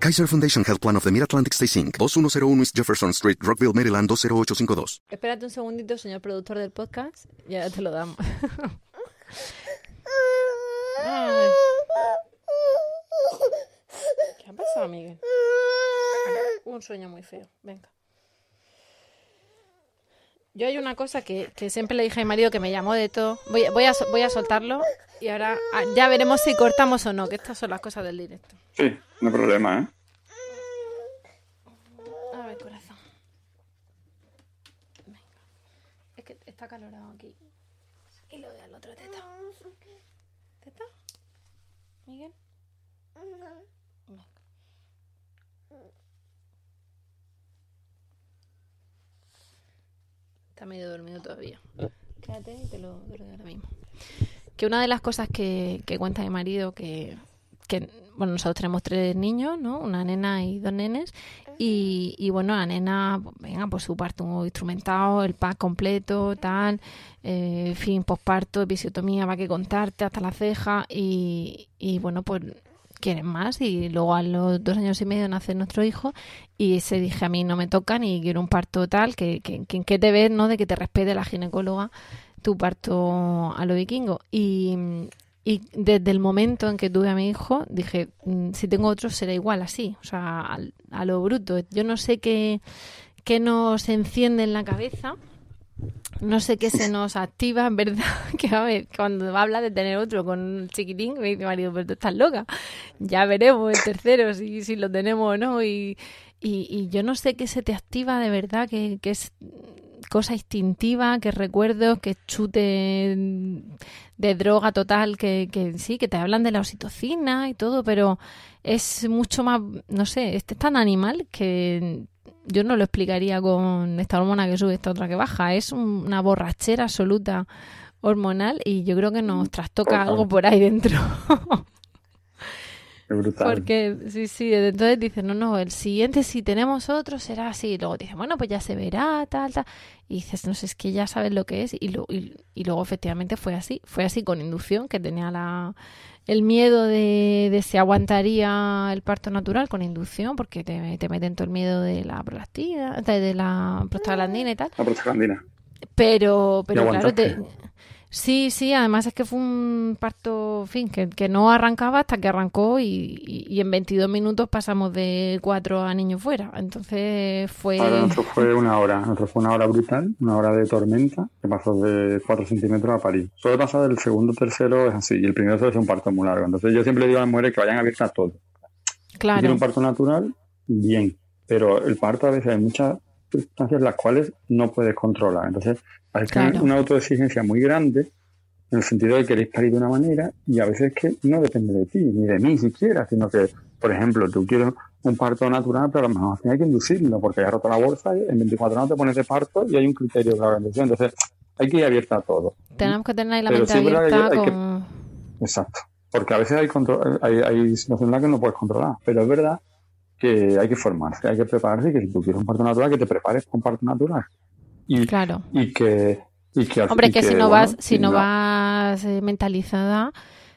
Kaiser Foundation Health Plan of the Mid-Atlantic Stay Inc., 2101 East Jefferson Street, Rockville, Maryland, 20852. Espérate un segundito, señor productor del podcast, y ahora te lo damos. Ay. ¿Qué ha pasado, Miguel? Un sueño muy feo. Venga. Yo hay una cosa que, que siempre le dije a mi marido que me llamó de todo. Voy, voy, a, voy a soltarlo y ahora ah, ya veremos si cortamos o no, que estas son las cosas del directo. Sí, no hay problema, ¿eh? A ver, corazón. Venga. Es que está calorado aquí. Y lo de al otro teta. ¿Teta? ¿Miguel? Venga. Está medio dormido todavía. Quédate y te lo, te lo ahora mismo. Que una de las cosas que, que cuenta mi marido que, que bueno, nosotros tenemos tres niños, ¿no? Una nena y dos nenes. Y, y bueno, la nena, venga, pues su parto instrumentado, el pack completo, tal, eh, fin, posparto, episiotomía, va que contarte hasta la ceja. Y, y bueno, pues quieren más y luego a los dos años y medio nace nuestro hijo y se dije a mí no me tocan y quiero un parto tal que, que, que, te ves no de que te respete la ginecóloga tu parto a lo vikingo y, y desde el momento en que tuve a mi hijo, dije, mm, si tengo otro será igual así, o sea, a, lo bruto. Yo no sé qué, qué nos enciende en la cabeza, no sé qué se nos activa, verdad, que a ver, cuando habla de tener otro con un chiquitín, me dice marido, pero tú estás loca, ya veremos el tercero si, si lo tenemos o no, y, y, y yo no sé qué se te activa de verdad, que, que es cosa instintiva, que recuerdos, que chute de droga total, que, que sí, que te hablan de la oxitocina y todo, pero es mucho más, no sé, es tan animal que yo no lo explicaría con esta hormona que sube, esta otra que baja. Es una borrachera absoluta hormonal y yo creo que nos trastoca algo por ahí dentro. Porque, sí, sí, entonces dicen, no, no, el siguiente si tenemos otro será así. Y luego dicen, bueno, pues ya se verá, tal, tal. Y dices, no sé, es que ya sabes lo que es. Y, lo, y, luego efectivamente fue así. Fue así con inducción, que tenía la, el miedo de, de si aguantaría el parto natural con inducción, porque te, te meten todo el miedo de la prolactina, de la prostaglandina y tal. La prostaglandina. Pero, pero claro, te, Sí, sí, además es que fue un parto, fin, que, que no arrancaba hasta que arrancó y, y, en 22 minutos pasamos de cuatro a niños fuera. Entonces fue... Para nosotros fue una hora, nosotros fue una hora brutal, una hora de tormenta, que pasó de 4 centímetros a París. Solo pasa del segundo tercero es así, y el primero suele ser un parto muy largo. Entonces yo siempre digo a las mujeres que vayan abiertas todo. Claro. Si tiene un parto natural, bien, pero el parto a veces hay muchas circunstancias las cuales no puedes controlar. Entonces, hay una autoexigencia muy grande en el sentido de que queréis parir de una manera y a veces que no depende de ti, ni de mí siquiera, sino que, por ejemplo, tú quieres un parto natural, pero a lo mejor tienes que inducirlo porque ya roto la bolsa, y en 24 horas te pones de parto y hay un criterio de la organización. Entonces, hay que ir abierta a todo. Tenemos que tener la mente abierta con... Exacto. Porque a veces hay, hay, hay situaciones en las que no puedes controlar, pero es verdad que hay que formarse, hay que prepararse y que si tú quieres un parto natural, que te prepares con un parto natural. Y, claro. y que... Y que Hombre, que, si no vas, si no, vas eh, mentalizada,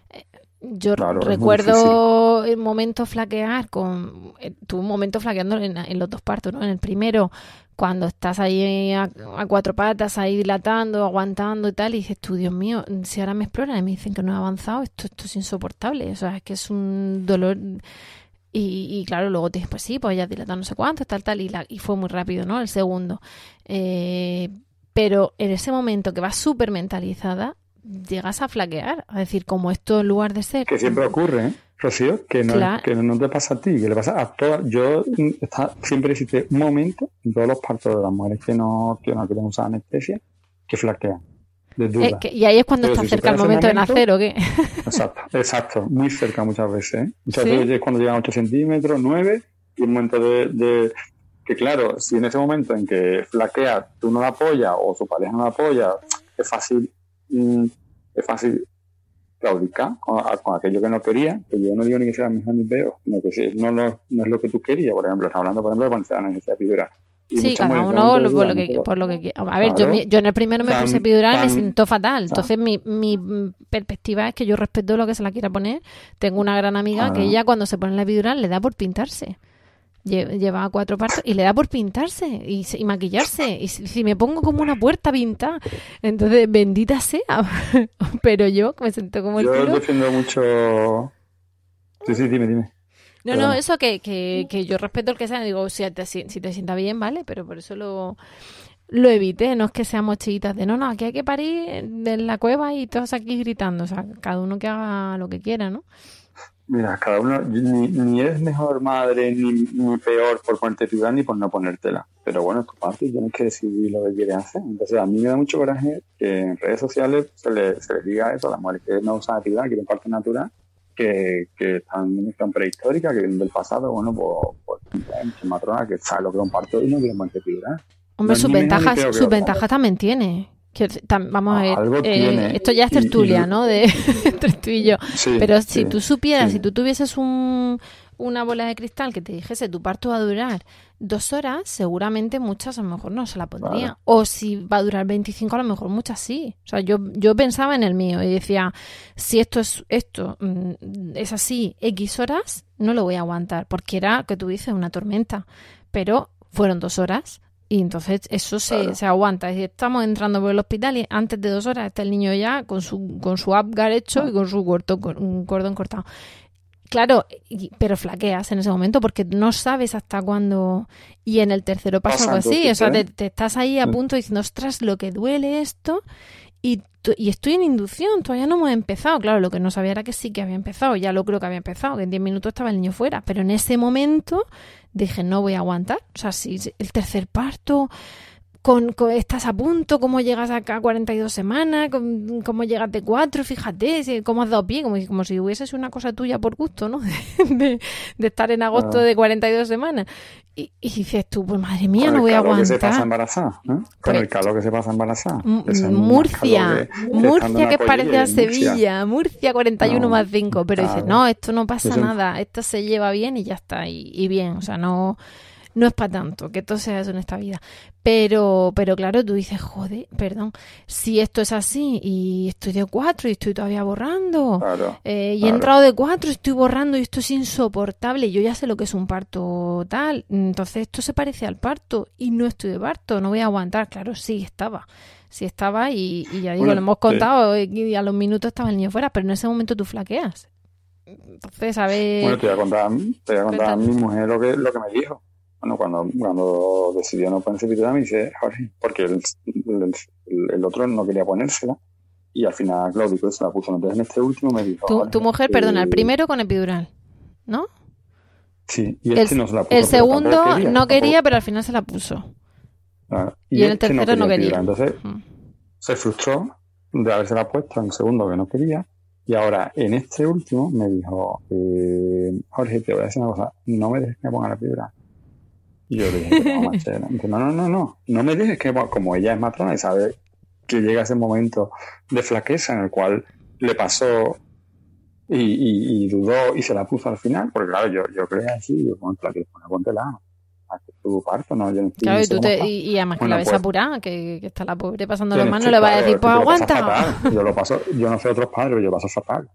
eh, yo recuerdo el momento flaquear con eh, tu momento flaqueando en, los dos partos, ¿no? En el primero, cuando estás ahí a, cuatro patas, ahí dilatando, aguantando y tal, y dices tú, Dios mío, si ahora me exploran y me dicen que no he avanzado, esto, esto es insoportable. O sea, es que es un dolor y, claro, luego te pues sí, pues ya dilatado no sé cuánto, tal, tal, y, la, y fue muy rápido, ¿no? El segundo. Eh, pero en ese momento que vas súper mentalizada, llegas a flaquear, a decir, como esto en lugar de ser... Que siempre ocurre, ¿eh? Rocío, que no, que no te pasa a ti, que le pasa a todas. Yo está, siempre existe un momento en todos los partos de las mujeres que no, que no quieren usar anestesia que flaquean y ahí es cuando está cerca el momento, de nacer, ¿o qué? Exacto, exacto, muy cerca muchas veces. ¿eh? Muchas veces es cuando llegan 8 centímetros, 9, y un momento de, que claro, si en ese momento en que flaquea tú no la apoyas o su pareja no la apoya, es fácil, mm, es fácil claudicar con, aquello que no quería, que yo no digo ni que sea mejor ni peor, sino que si no, no, no es lo que tú querías, por ejemplo, está hablando por ejemplo de cuando se da necesidad epidural Sí, cada uno por lo, que, por lo que A ver, yo, yo en el primero me puse epidural y me siento fatal. Entonces, mi, mi perspectiva es que yo respeto lo que se la quiera poner. Tengo una gran amiga que ella, cuando se pone la epidural, le da por pintarse. Lleva cuatro partos y le da por pintarse y, y maquillarse. Y si, me pongo como una puerta pintada, entonces bendita sea. Pero yo me siento como el Yo defiendo mucho. Sí, sí, dime, dime. No, no, eso que, que, que yo respeto el que sea, digo, si te, si te sienta bien, ¿vale? Pero por eso lo, lo evité, no es que seamos chiquitas de, no, no, aquí hay que parir en la cueva y todos aquí gritando, o sea, cada uno que haga lo que quiera, ¿no? Mira, cada uno, ni, ni es mejor madre ni, ni peor por ponerte ciudad ni por no ponértela. Pero bueno, es tu parte y tienes que decidir lo que quieres hacer. Entonces, a mí me da mucho coraje que en redes sociales se le, se les diga eso a las mujeres que no usan actividad, quieren parte natural que, que están, están prehistóricas, que vienen del pasado, bueno, pues, pues matrona que sabe lo que es un parto y no quiere mantener Hombre, sus ventajas, sus ventajas también tiene. vamos a ver, eh, esto ya es tertulia, ¿no? De entre tú y yo. Pero si tú supieras, si tú tuvieses un, una bola de cristal que te dijese tu parto va a durar dos horas, seguramente muchas a lo mejor no se la pondría. O si va a durar 25, a lo mejor muchas sí. O sea, yo, yo pensaba en el mío y decía, si esto es esto mm, es así X horas, no lo voy a aguantar. Porque era, que tú dices, una tormenta. Pero fueron dos horas. Y entonces eso se, se aguanta. Es decir, estamos entrando por el hospital y antes de dos horas está el niño ya con su, con su apgar hecho y con su un cordón cortado. Claro, pero flaqueas en ese momento porque no sabes hasta cuándo. Y en el tercero pasa algo así. O sea, te, estás ahí a mm. punto diciendo, ostras, lo que duele esto. Y, y estoy en inducción, todavía no hemos empezado. Claro, lo que no sabía era que sí que había empezado. Ya lo creo que había empezado, que en 10 minutos estaba el niño fuera. Pero en ese momento dije, no voy a aguantar. O sea, si el tercer parto con, estás a punto, cómo llegas acá a 42 semanas, cómo llegas de cuatro, fíjate, cómo has dado pie, como, como si hubiese sido una cosa tuya por gusto, ¿no? De, estar en agosto de 42 semanas. Y, y, dices tú, pues madre mía, no voy a aguantar. Con el calor que se pasa embarazada, ¿no? Con el pues calor que se pasa embarazada. Murcia, Murcia que parece a Sevilla, Murcia 41 más 5, pero dices, no, esto no pasa nada, esto se lleva bien y ya está, y, y bien, o sea, no no es para tanto que todo sea eso en esta vida. Pero, pero claro, tú dices, joder, perdón, si esto es así y estoy de cuatro y estoy todavía borrando, eh, y he entrado de cuatro y estoy borrando y esto es insoportable, yo ya sé lo que es un parto tal, entonces esto se parece al parto y no estoy de parto, no voy a aguantar. Claro, sí estaba sí estaba y, ya digo, lo hemos contado y a los minutos estaba el niño fuera, pero en ese momento tú flaqueas. Entonces, a ver... Bueno, te voy a contar, te voy a, contar a mi mujer lo que, lo que me dijo. Bueno, cuando, cuando decidió no ponerse epidural, me dice, Jorge, porque el, el, otro no quería ponérsela. Y al final Claudio se la puso. Entonces en este último me dijo. Tu, mujer, perdona, el primero con epidural, ¿no? Sí, y este no se la puso. El segundo no quería, pero al final se la puso. y, en el tercero no quería. Entonces se frustró de haberse la puesto en el segundo que no quería. Y ahora en este último me dijo, eh, Jorge, te voy a decir una cosa, no me dejes que me ponga la epidural y yo le dije, no, no, no, no, no me dices que como ella es matrona y sabe que llega ese momento de flaqueza en el cual le pasó y, dudó y se la puso al final, porque claro, yo, yo creía así, yo con la que ponte la tu parto, no, yo Claro, y, tú te, y, además que la ves pues apurada, que, que, está la pobre pasando las manos, le va a decir, pues aguanta. Yo lo paso, yo no sé otros padres, pero yo paso fatal.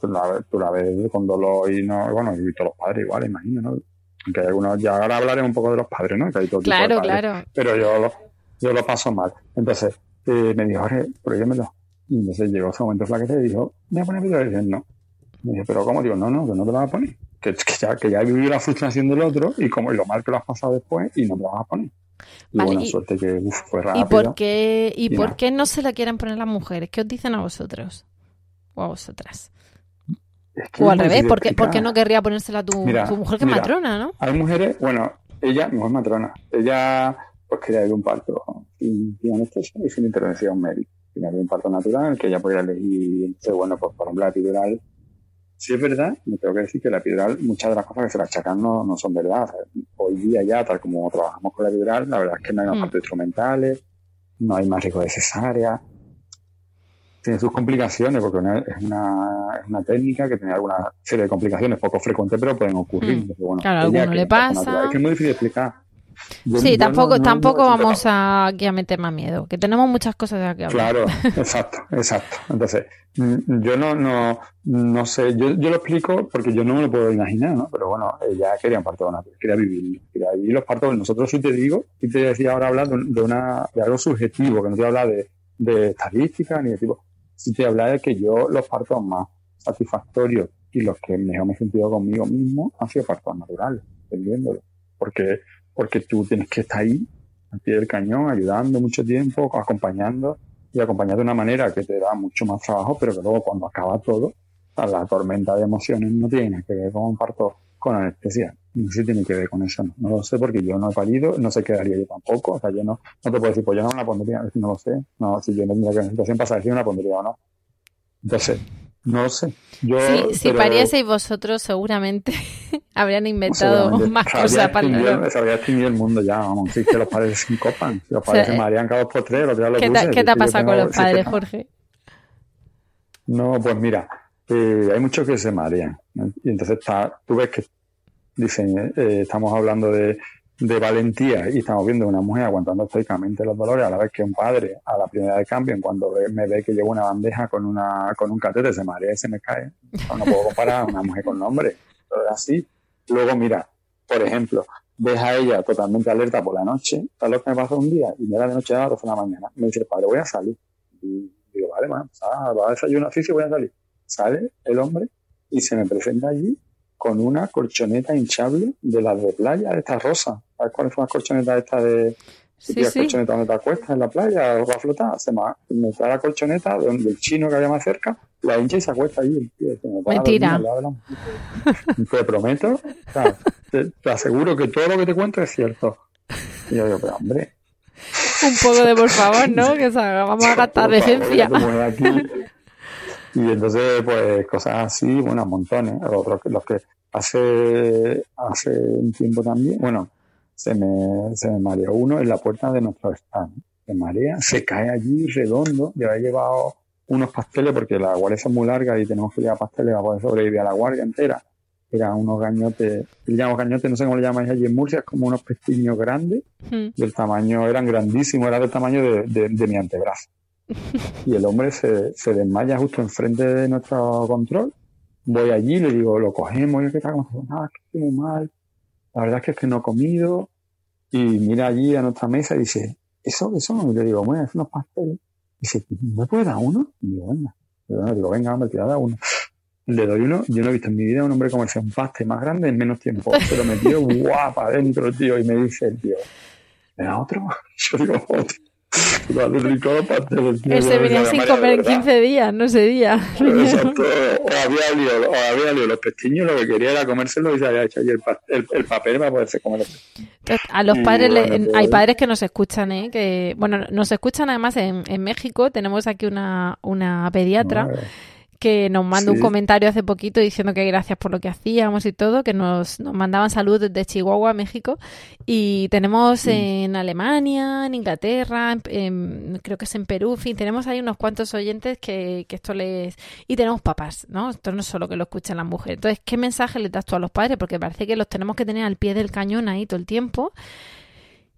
Tú la, tú la ves con dolor y no, bueno, y todos los padres igual, imagino, ¿no? Que hay algunos, ya ahora hablaré un poco de los padres, ¿no? Que hay todo claro, claro. Pero yo lo, yo lo paso mal. Entonces, eh, me dijo, Jorge, prohíbemelo. Y entonces llegó ese momento flaquete y dijo, ¿me voy a poner video? Y dije, no. Me dije, ¿pero cómo? Digo, no, no, que no te lo vas a poner. Que, que, ya, que ya he vivido la frustración del otro y como y lo mal que lo has pasado después y no te lo vas a poner. Y buena suerte que fue rápido. ¿Y por qué, y, por qué no se la quieren poner las mujeres? ¿Qué os dicen a vosotros? O a vosotras o al revés, ¿por qué, no querría ponérsela a tu, mujer que es matrona, no? Hay mujeres, bueno, ella no es matrona, ella pues quería ir un parto sin, anestesia y sin intervención médica. Quería ir un parto natural, que ella podía elegir, entonces, bueno, pues por ejemplo la epidural, sí es verdad, me tengo que decir que la epidural, muchas de las cosas que se la achacan no, no son verdad. hoy día ya, tal como trabajamos con la epidural, la verdad es que no hay más mm. partos instrumentales, no hay más riesgo de cesárea, tiene sus complicaciones, porque es, una, es una técnica que tiene alguna serie de complicaciones poco frecuentes, pero pueden ocurrir. Mm. claro, a alguno le pasa. Es que es muy difícil de explicar. sí, tampoco, tampoco vamos a, aquí a meter más miedo, que tenemos muchas cosas de aquí hablar. Claro, exacto, exacto. Entonces, mm, yo no, no, no sé, yo, yo lo explico porque yo no me lo puedo imaginar, ¿no? Pero bueno, ella quería un parto quería vivir, quería vivir los partos. Nosotros sí te digo, y te decía ahora hablar de, una, de algo subjetivo, que no te habla de, de estadística ni de tipo si te habla de que yo los partos más satisfactorios y los que mejor me he sentido conmigo mismo han sido partos naturales, entendiéndolo. Porque, porque tú tienes que estar ahí, al pie del cañón, ayudando mucho tiempo, acompañando y acompañando de una manera que te da mucho más trabajo, pero que luego cuando acaba todo, la tormenta de emociones no tiene que ver con un parto con anestesia. No sé si tiene que ver con eso, no, lo sé porque yo no he parido, no sé qué haría yo tampoco, o sea, yo no, no te puedo decir, pues yo no me la pondría, no lo sé, no, si yo no tendría que situación para decir una pondría o no. Entonces, No lo sé. Yo, sí, si parieseis vosotros, seguramente habrían inventado más cosas para el Se habría extinguido el mundo ya, vamos. Si que los padres se encopan. Si los padres se marean cada dos por tres, los días ¿Qué, te, ¿qué te ha pasado con los padres, Jorge? No, pues mira, eh, hay muchos que se marean. Y entonces está, tú ves que dicen, eh, estamos hablando de de valentía y estamos viendo una mujer aguantando estoicamente los dolores a la vez que un padre a la primera de cambio en cuando me ve que llevo una bandeja con una con un catete se marea y se me cae. No, puedo comparar a una mujer con un hombre pero así. Luego mira por ejemplo ves a ella totalmente alerta por la noche tal lo que me pasó un día y me da de noche a las 12 de la mañana me dice padre voy a salir y digo vale man, va a desayunar sí sí voy a salir sale el hombre y se me presenta allí con una colchoneta hinchable de las de playa, de estas rosas. ¿Sabes cuáles son las colchonetas estas de... Sí, sí. colchoneta donde te acuestas en la playa o va a flotar, se me, me trae la colchoneta donde el chino que había más cerca, la hincha y se acuesta allí. Tío, Mentira. Te prometo, te, aseguro que todo lo que te cuento es cierto. Y yo digo, pero hombre. Un poco de por favor, ¿no? Que vamos a gastar decencia. Y entonces, pues, cosas así, bueno, montones. Otros, los que hace, hace un tiempo también, bueno, se me, se me mareó uno en la puerta de nuestro stand. Se marea, se cae allí redondo. Yo he llevado unos pasteles porque la guardia es muy larga y tenemos que llevar pasteles para poder sobrevivir a la guardia entera. Eran unos gañotes, le llamamos gañotes, no sé cómo le llamáis allí en Murcia, es como unos pestiños grandes, hmm. del tamaño, eran grandísimos, era del tamaño de, de mi antebrazo y el hombre se, se, desmaya justo enfrente de nuestro control. Voy allí, le digo, lo cogemos, y que está como, ah, que estoy muy mal. La verdad es que es que no he comido. Y mira allí a nuestra mesa y dice, ¿eso qué son? Y le digo, bueno, es unos pasteles. Y dice, ¿me puede dar uno? Y digo, venga. Le digo, venga, hombre, te da uno. Le doy uno, yo no he visto en mi vida un hombre comerse un pastel más grande en menos tiempo. Se lo metió guapa adentro, tío, y me dice el tío, ¿me da otro? Yo digo, otro. Ese venía sin comer en 15 días, no ese día. Exacto. O había lío, o había lío los pestiños, lo que quería era comérselo y se había hecho ahí el, el, papel para poderse comer A los padres, pues hay padres que nos escuchan, ¿eh? Que, bueno, nos escuchan además en, en México. Tenemos aquí una, una pediatra que nos mandó un comentario hace poquito diciendo que gracias por lo que hacíamos y todo, que nos, nos mandaban saludos desde Chihuahua, México. Y tenemos en Alemania, en Inglaterra, creo que es en Perú, en fin, tenemos ahí unos cuantos oyentes que, que esto les... Y tenemos papás, ¿no? Esto no es solo que lo escuchan las mujeres. Entonces, ¿qué mensaje le das tú a los padres? Porque parece que los tenemos que tener al pie del cañón ahí todo el tiempo.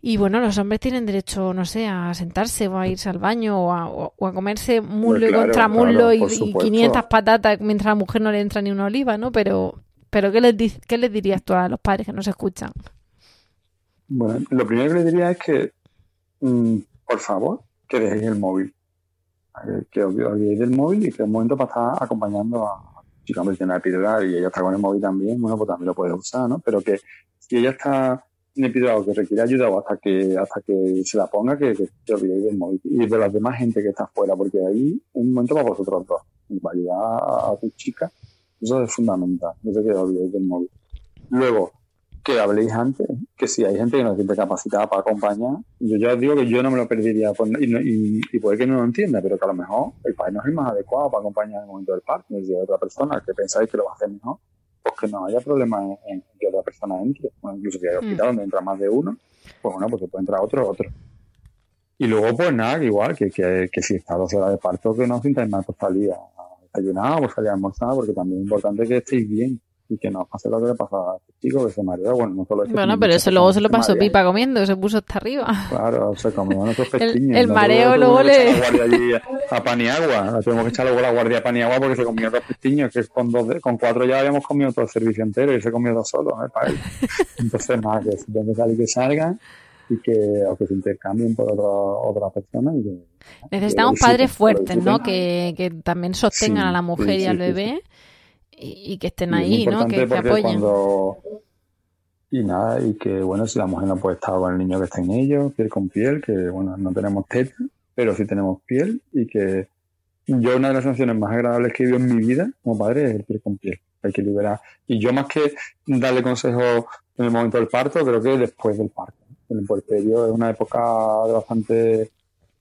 Y bueno, los hombres tienen derecho, no sé, a sentarse o a irse al baño o a, comerse muslo y contra muslo y, 500 patatas mientras a la mujer no le entra ni una oliva, ¿no? Pero, pero ¿qué, les, ¿qué les dirías tú a los padres que no se escuchan? Bueno, lo primero que les diría es que, mm, por favor, que dejéis el móvil. Que os olvidéis del móvil y que es un momento para estar acompañando a si hombre tiene la píldora y ella está con el móvil también, bueno, pues también lo puedes usar, ¿no? Pero que si ella está me pido algo que requiere ayuda o hasta que hasta que se la ponga que, que te olvidéis del móvil. Y de la demás gente que está afuera porque ahí un momento para vosotros dos. Para ayudar a, tu chica eso es fundamental no sé que olvidéis del móvil. Luego que habléis antes que si hay gente que no siente capacitada para acompañar yo ya os digo que yo no me lo perdería y, y, puede que no lo entienda pero que a lo mejor el país no es el más adecuado para acompañar en el momento del parto y de otra persona que pensáis que lo va a hacer mejor pues que no haya problema en, que otra persona entre. incluso si hay mm. hospital donde entra más de uno, pues bueno, pues se puede entrar otro, otro. Y luego, pues nada, igual, que, que, que si está dos horas de parto, que no sintáis más por salir a desayunar o por salir a almorzar, porque también es importante que estéis bien y que no pase lo que le pasa a este chico que se mareó. Bueno, no solo Bueno, pero eso luego se lo pasó pipa comiendo, se puso hasta arriba. Claro, se comió nuestros pestiños. El, el mareo luego le. A Paniagua, tuvimos que echar luego la guardia a Paniagua porque se comió dos pestiños, que con, dos con cuatro ya habíamos comido todo el servicio entero y se comió dos solos, ¿eh? Para él. Entonces, nada, que que salir que salgan y que, o que se intercambien por otra, persona. Y Necesitamos padres fuertes, ¿no? Que, que también sostengan a la mujer y al bebé y, que estén ahí, ¿no? Que, apoyen. Y nada, y que bueno, si la mujer no puede estar con el niño que está en ellos, piel con piel, que bueno, no tenemos teta, pero sí tenemos piel y que yo una de las sensaciones más agradables que he vivido en mi vida como padre es el piel con piel. Hay que liberar. Y yo más que darle consejos en el momento del parto, creo que después del parto. En el puerperio es una época de bastante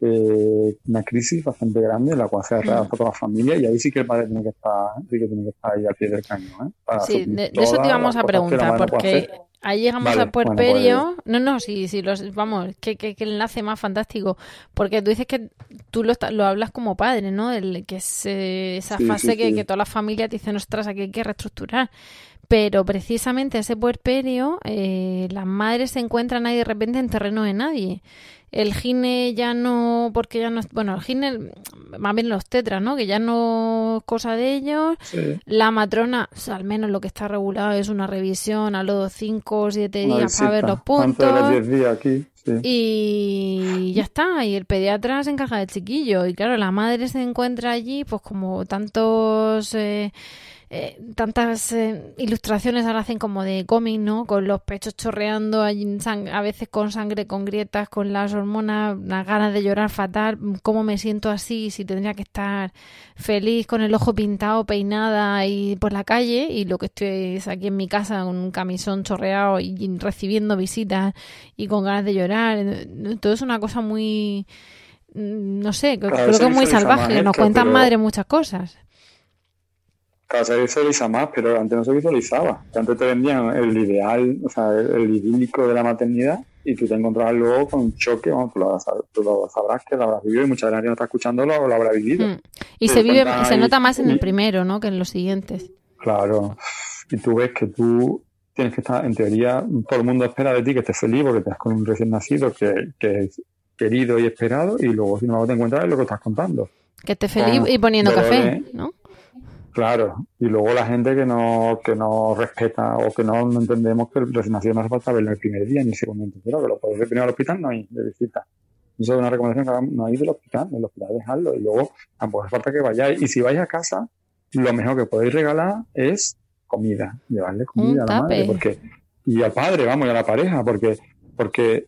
eh, una crisis bastante grande en la cual se ha a toda la familia y ahí sí que el padre tiene que estar, sí que tiene que estar ahí al pie del cañón. ¿eh? sí, de, eso te íbamos a preguntar, porque ahí llegamos a puerperio. Pues no, no, sí, sí, los, vamos, que, que, que, el enlace más fantástico, porque tú dices que tú lo, lo hablas como padre, ¿no? El, que es eh, esa fase que, que toda la familia te dice, ostras, aquí hay que reestructurar pero precisamente ese puerperio eh, las madres se encuentran ahí de repente en terreno de nadie. El gine ya no, porque ya no, bueno, el gine, más bien los tetras, ¿no? Que ya no es cosa de ellos. La matrona, al menos lo que está regulado es una revisión a los 5 o 7 días para ver los puntos. Y ya está, y el pediatra se encarga del chiquillo. Y claro, la madre se encuentra allí, pues como tantos... Eh, eh, tantas eh, ilustraciones ahora hacen como de cómic, ¿no? Con los pechos chorreando, a veces con sangre, con grietas, con las hormonas, las ganas de llorar fatal, cómo me siento así, si tendría que estar feliz con el ojo pintado, peinada y por la calle, y lo que estoy es aquí en mi casa con un camisón chorreado y recibiendo visitas y con ganas de llorar. Todo es una cosa muy mm, no sé, creo que es muy salvaje, nos cuentan madre muchas cosas. Cada se visualiza más, pero antes no se visualizaba. Antes te vendían el ideal, o sea, el, idílico de la maternidad y tú te encontrabas luego con un choque, vamos, tú, lo, sabrás que lo habrás vivido y mucha gente que no está escuchando lo, lo habrá vivido. Mm. Y se vive, se nota más en el primero, ¿no? Que en los siguientes. Claro. Y tú ves que tú tienes que estar, en teoría, todo el mundo espera de ti que estés feliz porque estás con un recién nacido que, que es querido y esperado y luego si no te encuentras es lo que estás contando. Que estés feliz y poniendo café, ¿no? Claro, y luego la gente que no, que no respeta o que no, entendemos que el recién nacido no hace falta verlo el primer día ni el segundo ni que lo puedes primero al hospital, no hay de visita. Eso es una recomendación que no hay del hospital, en el hospital dejarlo y luego tampoco hace falta que vayáis. Y si vais a casa, lo mejor que podéis regalar es comida, llevarle comida a la madre, porque, y al padre, vamos, y a la pareja, porque, porque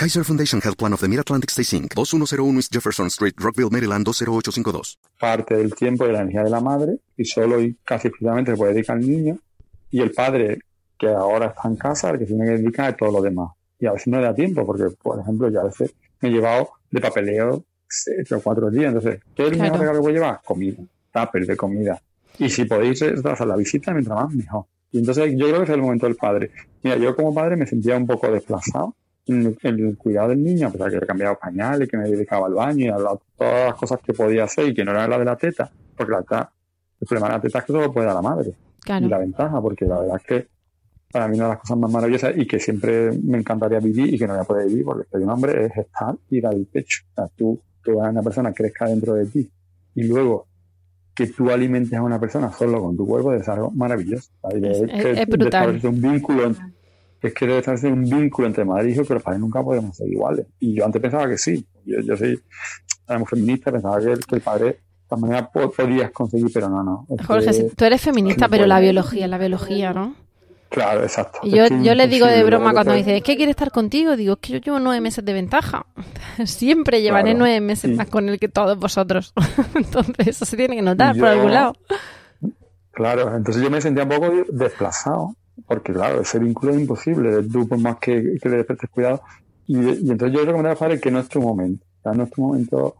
Kaiser Foundation Health Plan of the Mid-Atlantic Stay Inc., 2101 East Jefferson Street, Rockville, Maryland, 20852. Parte del tiempo de la energía de la madre y solo y casi exclusivamente se puede dedicar al niño y el padre que ahora está en casa, el que tiene que dedicar a todo lo demás. Y a veces no le da tiempo porque, por ejemplo, yo a veces me he llevado de papeleo tres o cuatro días. Entonces, ¿qué es el mejor regalo que voy a llevar? Comida, tupper de comida. Y si podéis hacer la visita, mientras más, mejor. Y entonces yo creo que es el momento del padre. Mira, yo como padre me sentía un poco desplazado el, cuidado del niño, a pesar que he cambiado pañales, que me dedicaba al baño y a todas las cosas que podía hacer y que no era la de la teta, porque la teta, el problema de la teta es que solo puede dar la madre. Y la ventaja, porque la verdad es que para mí una de las cosas más maravillosas y que siempre me encantaría vivir y que no voy a poder vivir porque soy un hombre es estar y dar el pecho. O sea, tú, que una persona crezca dentro de ti y luego que tú alimentes a una persona solo con tu cuerpo es algo maravilloso. Es, es, brutal. un vínculo es que debe estarse un vínculo entre madre e hijo que los padres nunca podemos ser iguales. Y yo antes pensaba que sí. Yo, yo soy feminista, pensaba que, el padre de manera podías conseguir, pero no, no. Jorge, tú eres feminista, pero la biología, la biología, ¿no? Claro, exacto. yo, yo le digo de broma cuando me dice, es que quiere estar contigo, digo, es que yo llevo nueve meses de ventaja. Siempre llevaré nueve meses más con él que todos vosotros. entonces, eso se tiene que notar por algún lado. Claro, entonces yo me sentía un poco desplazado porque claro, ese vínculo es imposible, tú por más que, que le prestes cuidado. Y, entonces yo recomendaría a que no es tu momento, ya no es tu momento,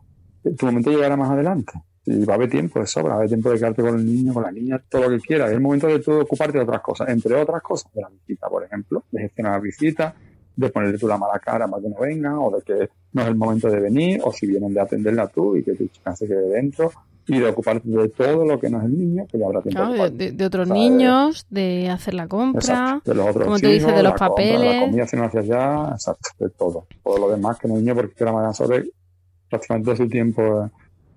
tu momento llegará más adelante. Y va a haber tiempo de sobra, va a haber tiempo de quedarte con el niño, con la niña, todo lo que quieras. Es el momento de tú ocuparte de otras cosas, entre otras cosas, de la visita, por ejemplo, de gestionar la visita, de ponerle tú la mala cara más que no venga, o de que no es el momento de venir, o si vienen de atenderla tú y que tu chica se quede dentro, y de ocuparte de todo lo que no es el niño, que ya habrá tiempo de, otros niños, de hacer la compra, de los otros como te dices, de los papeles. la comida si no haces ya, exacto, de todo. Todo lo demás que no es niño, porque la madre sobre prácticamente todo su tiempo eh,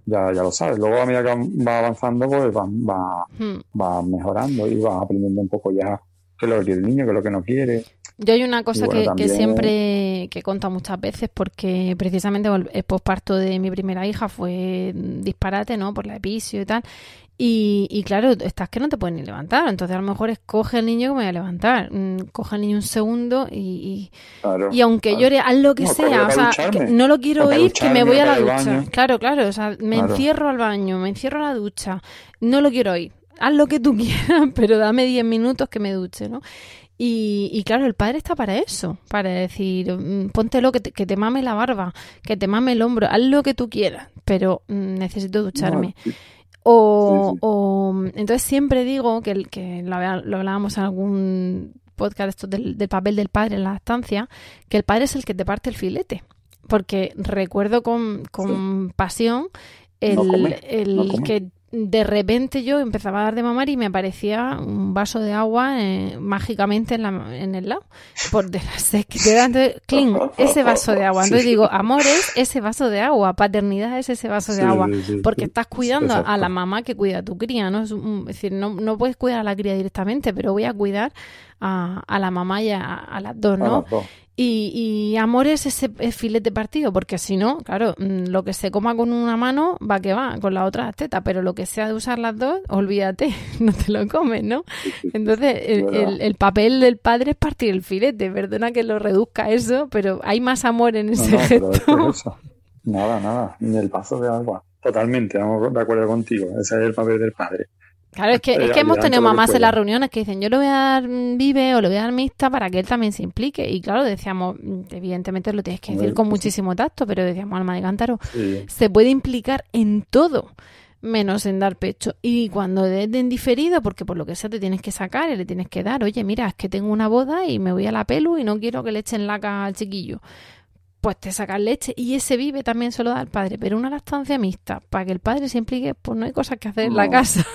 ya, ya lo sabes. Luego a medida que va avanzando, pues va, va, hmm. va mejorando y va aprendiendo un poco ya qué es lo que quiere el niño, qué es lo que no quiere. Yo hay una cosa que, que, siempre que he contado muchas veces porque precisamente el posparto de mi primera hija fue disparate, ¿no? Por la episio y tal. Y, y, claro, estás que no te puedes ni levantar. Entonces, a lo mejor escoge el niño que me voy a levantar. Mm, coge al niño un segundo y, y, aunque llore, haz lo que sea. O sea, no lo quiero oír, que me voy a la ducha. Claro, claro. O sea, me encierro al baño, me encierro a la ducha. No lo quiero oír. Haz lo que tú quieras, pero dame 10 minutos que me duche, ¿no? Y, y, claro, el padre está para eso, para decir, mm, póntelo, que te, que te mame la barba, que te mame el hombro, haz lo que tú quieras, pero mm, necesito ducharme. O, o entonces siempre digo que, que lo, hablábamos en algún podcast esto del, papel del padre en la estancia, que el padre es el que te parte el filete. Porque recuerdo con, con pasión el, el que de repente yo empezaba a dar de mamar y me aparecía un vaso de agua eh, mágicamente en, la, en, el lado. Por de la clean, ese vaso de agua. Entonces digo, amor es ese vaso de agua, paternidad es ese vaso de agua. porque estás cuidando a la mamá que cuida a tu cría, ¿no? Es, decir, no, no puedes cuidar a la cría directamente, pero voy a cuidar a, a la mamá y a, las dos, ¿no? Y, y, amor es ese filete partido, porque si no, claro, mm, lo que se coma con una mano va que va, con la otra teta, pero lo que sea de usar las dos, olvídate, no te lo comes, ¿no? Entonces, el, el, papel del padre es partir el filete, perdona que lo reduzca eso, pero hay más amor en ese gesto. nada, nada, ni el paso de agua. Totalmente, vamos de acuerdo contigo, ese es el papel del padre. Claro, es que, es que hemos tenido mamás en las reuniones que dicen, yo le voy a dar vive o le voy a dar mixta para que él también se implique. Y claro, decíamos, evidentemente lo tienes que decir con muchísimo tacto, pero decíamos, alma de cántaro, se puede implicar en todo menos en dar pecho. Y cuando es de diferido, porque por lo que sea te tienes que sacar y le tienes que dar, oye, mira, es que tengo una boda y me voy a la pelu y no quiero que le echen laca al chiquillo. Pues te sacas leche y ese vive también se lo da al padre, pero una lactancia mixta, para que el padre se implique, pues no hay cosas que hacer en la casa.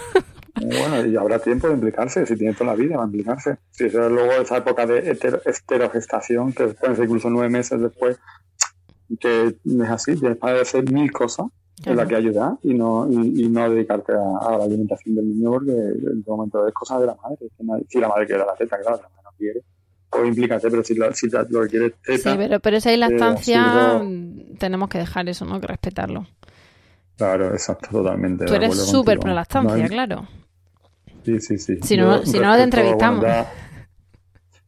Bueno, y habrá tiempo de implicarse, si tiene toda la vida, va a implicarse. Si eso es luego esa época de esterogestación, que puede ser incluso nueve meses después, que es así, tienes para hacer mil cosas en las que ayudar y no, y, no dedicarte a, la alimentación del niño, porque en todo momento es cosa de la madre. Si la madre quiere la teta, claro, la madre no quiere o implícate, pero si, lo, si lo que quieres teta, Sí, pero, pero esa lactancia tenemos que dejar eso, ¿no? Que respetarlo. Claro, exacto, totalmente. Tú eres súper pro lactancia, claro. Sí, sí, sí. Si no, si no te entrevistamos.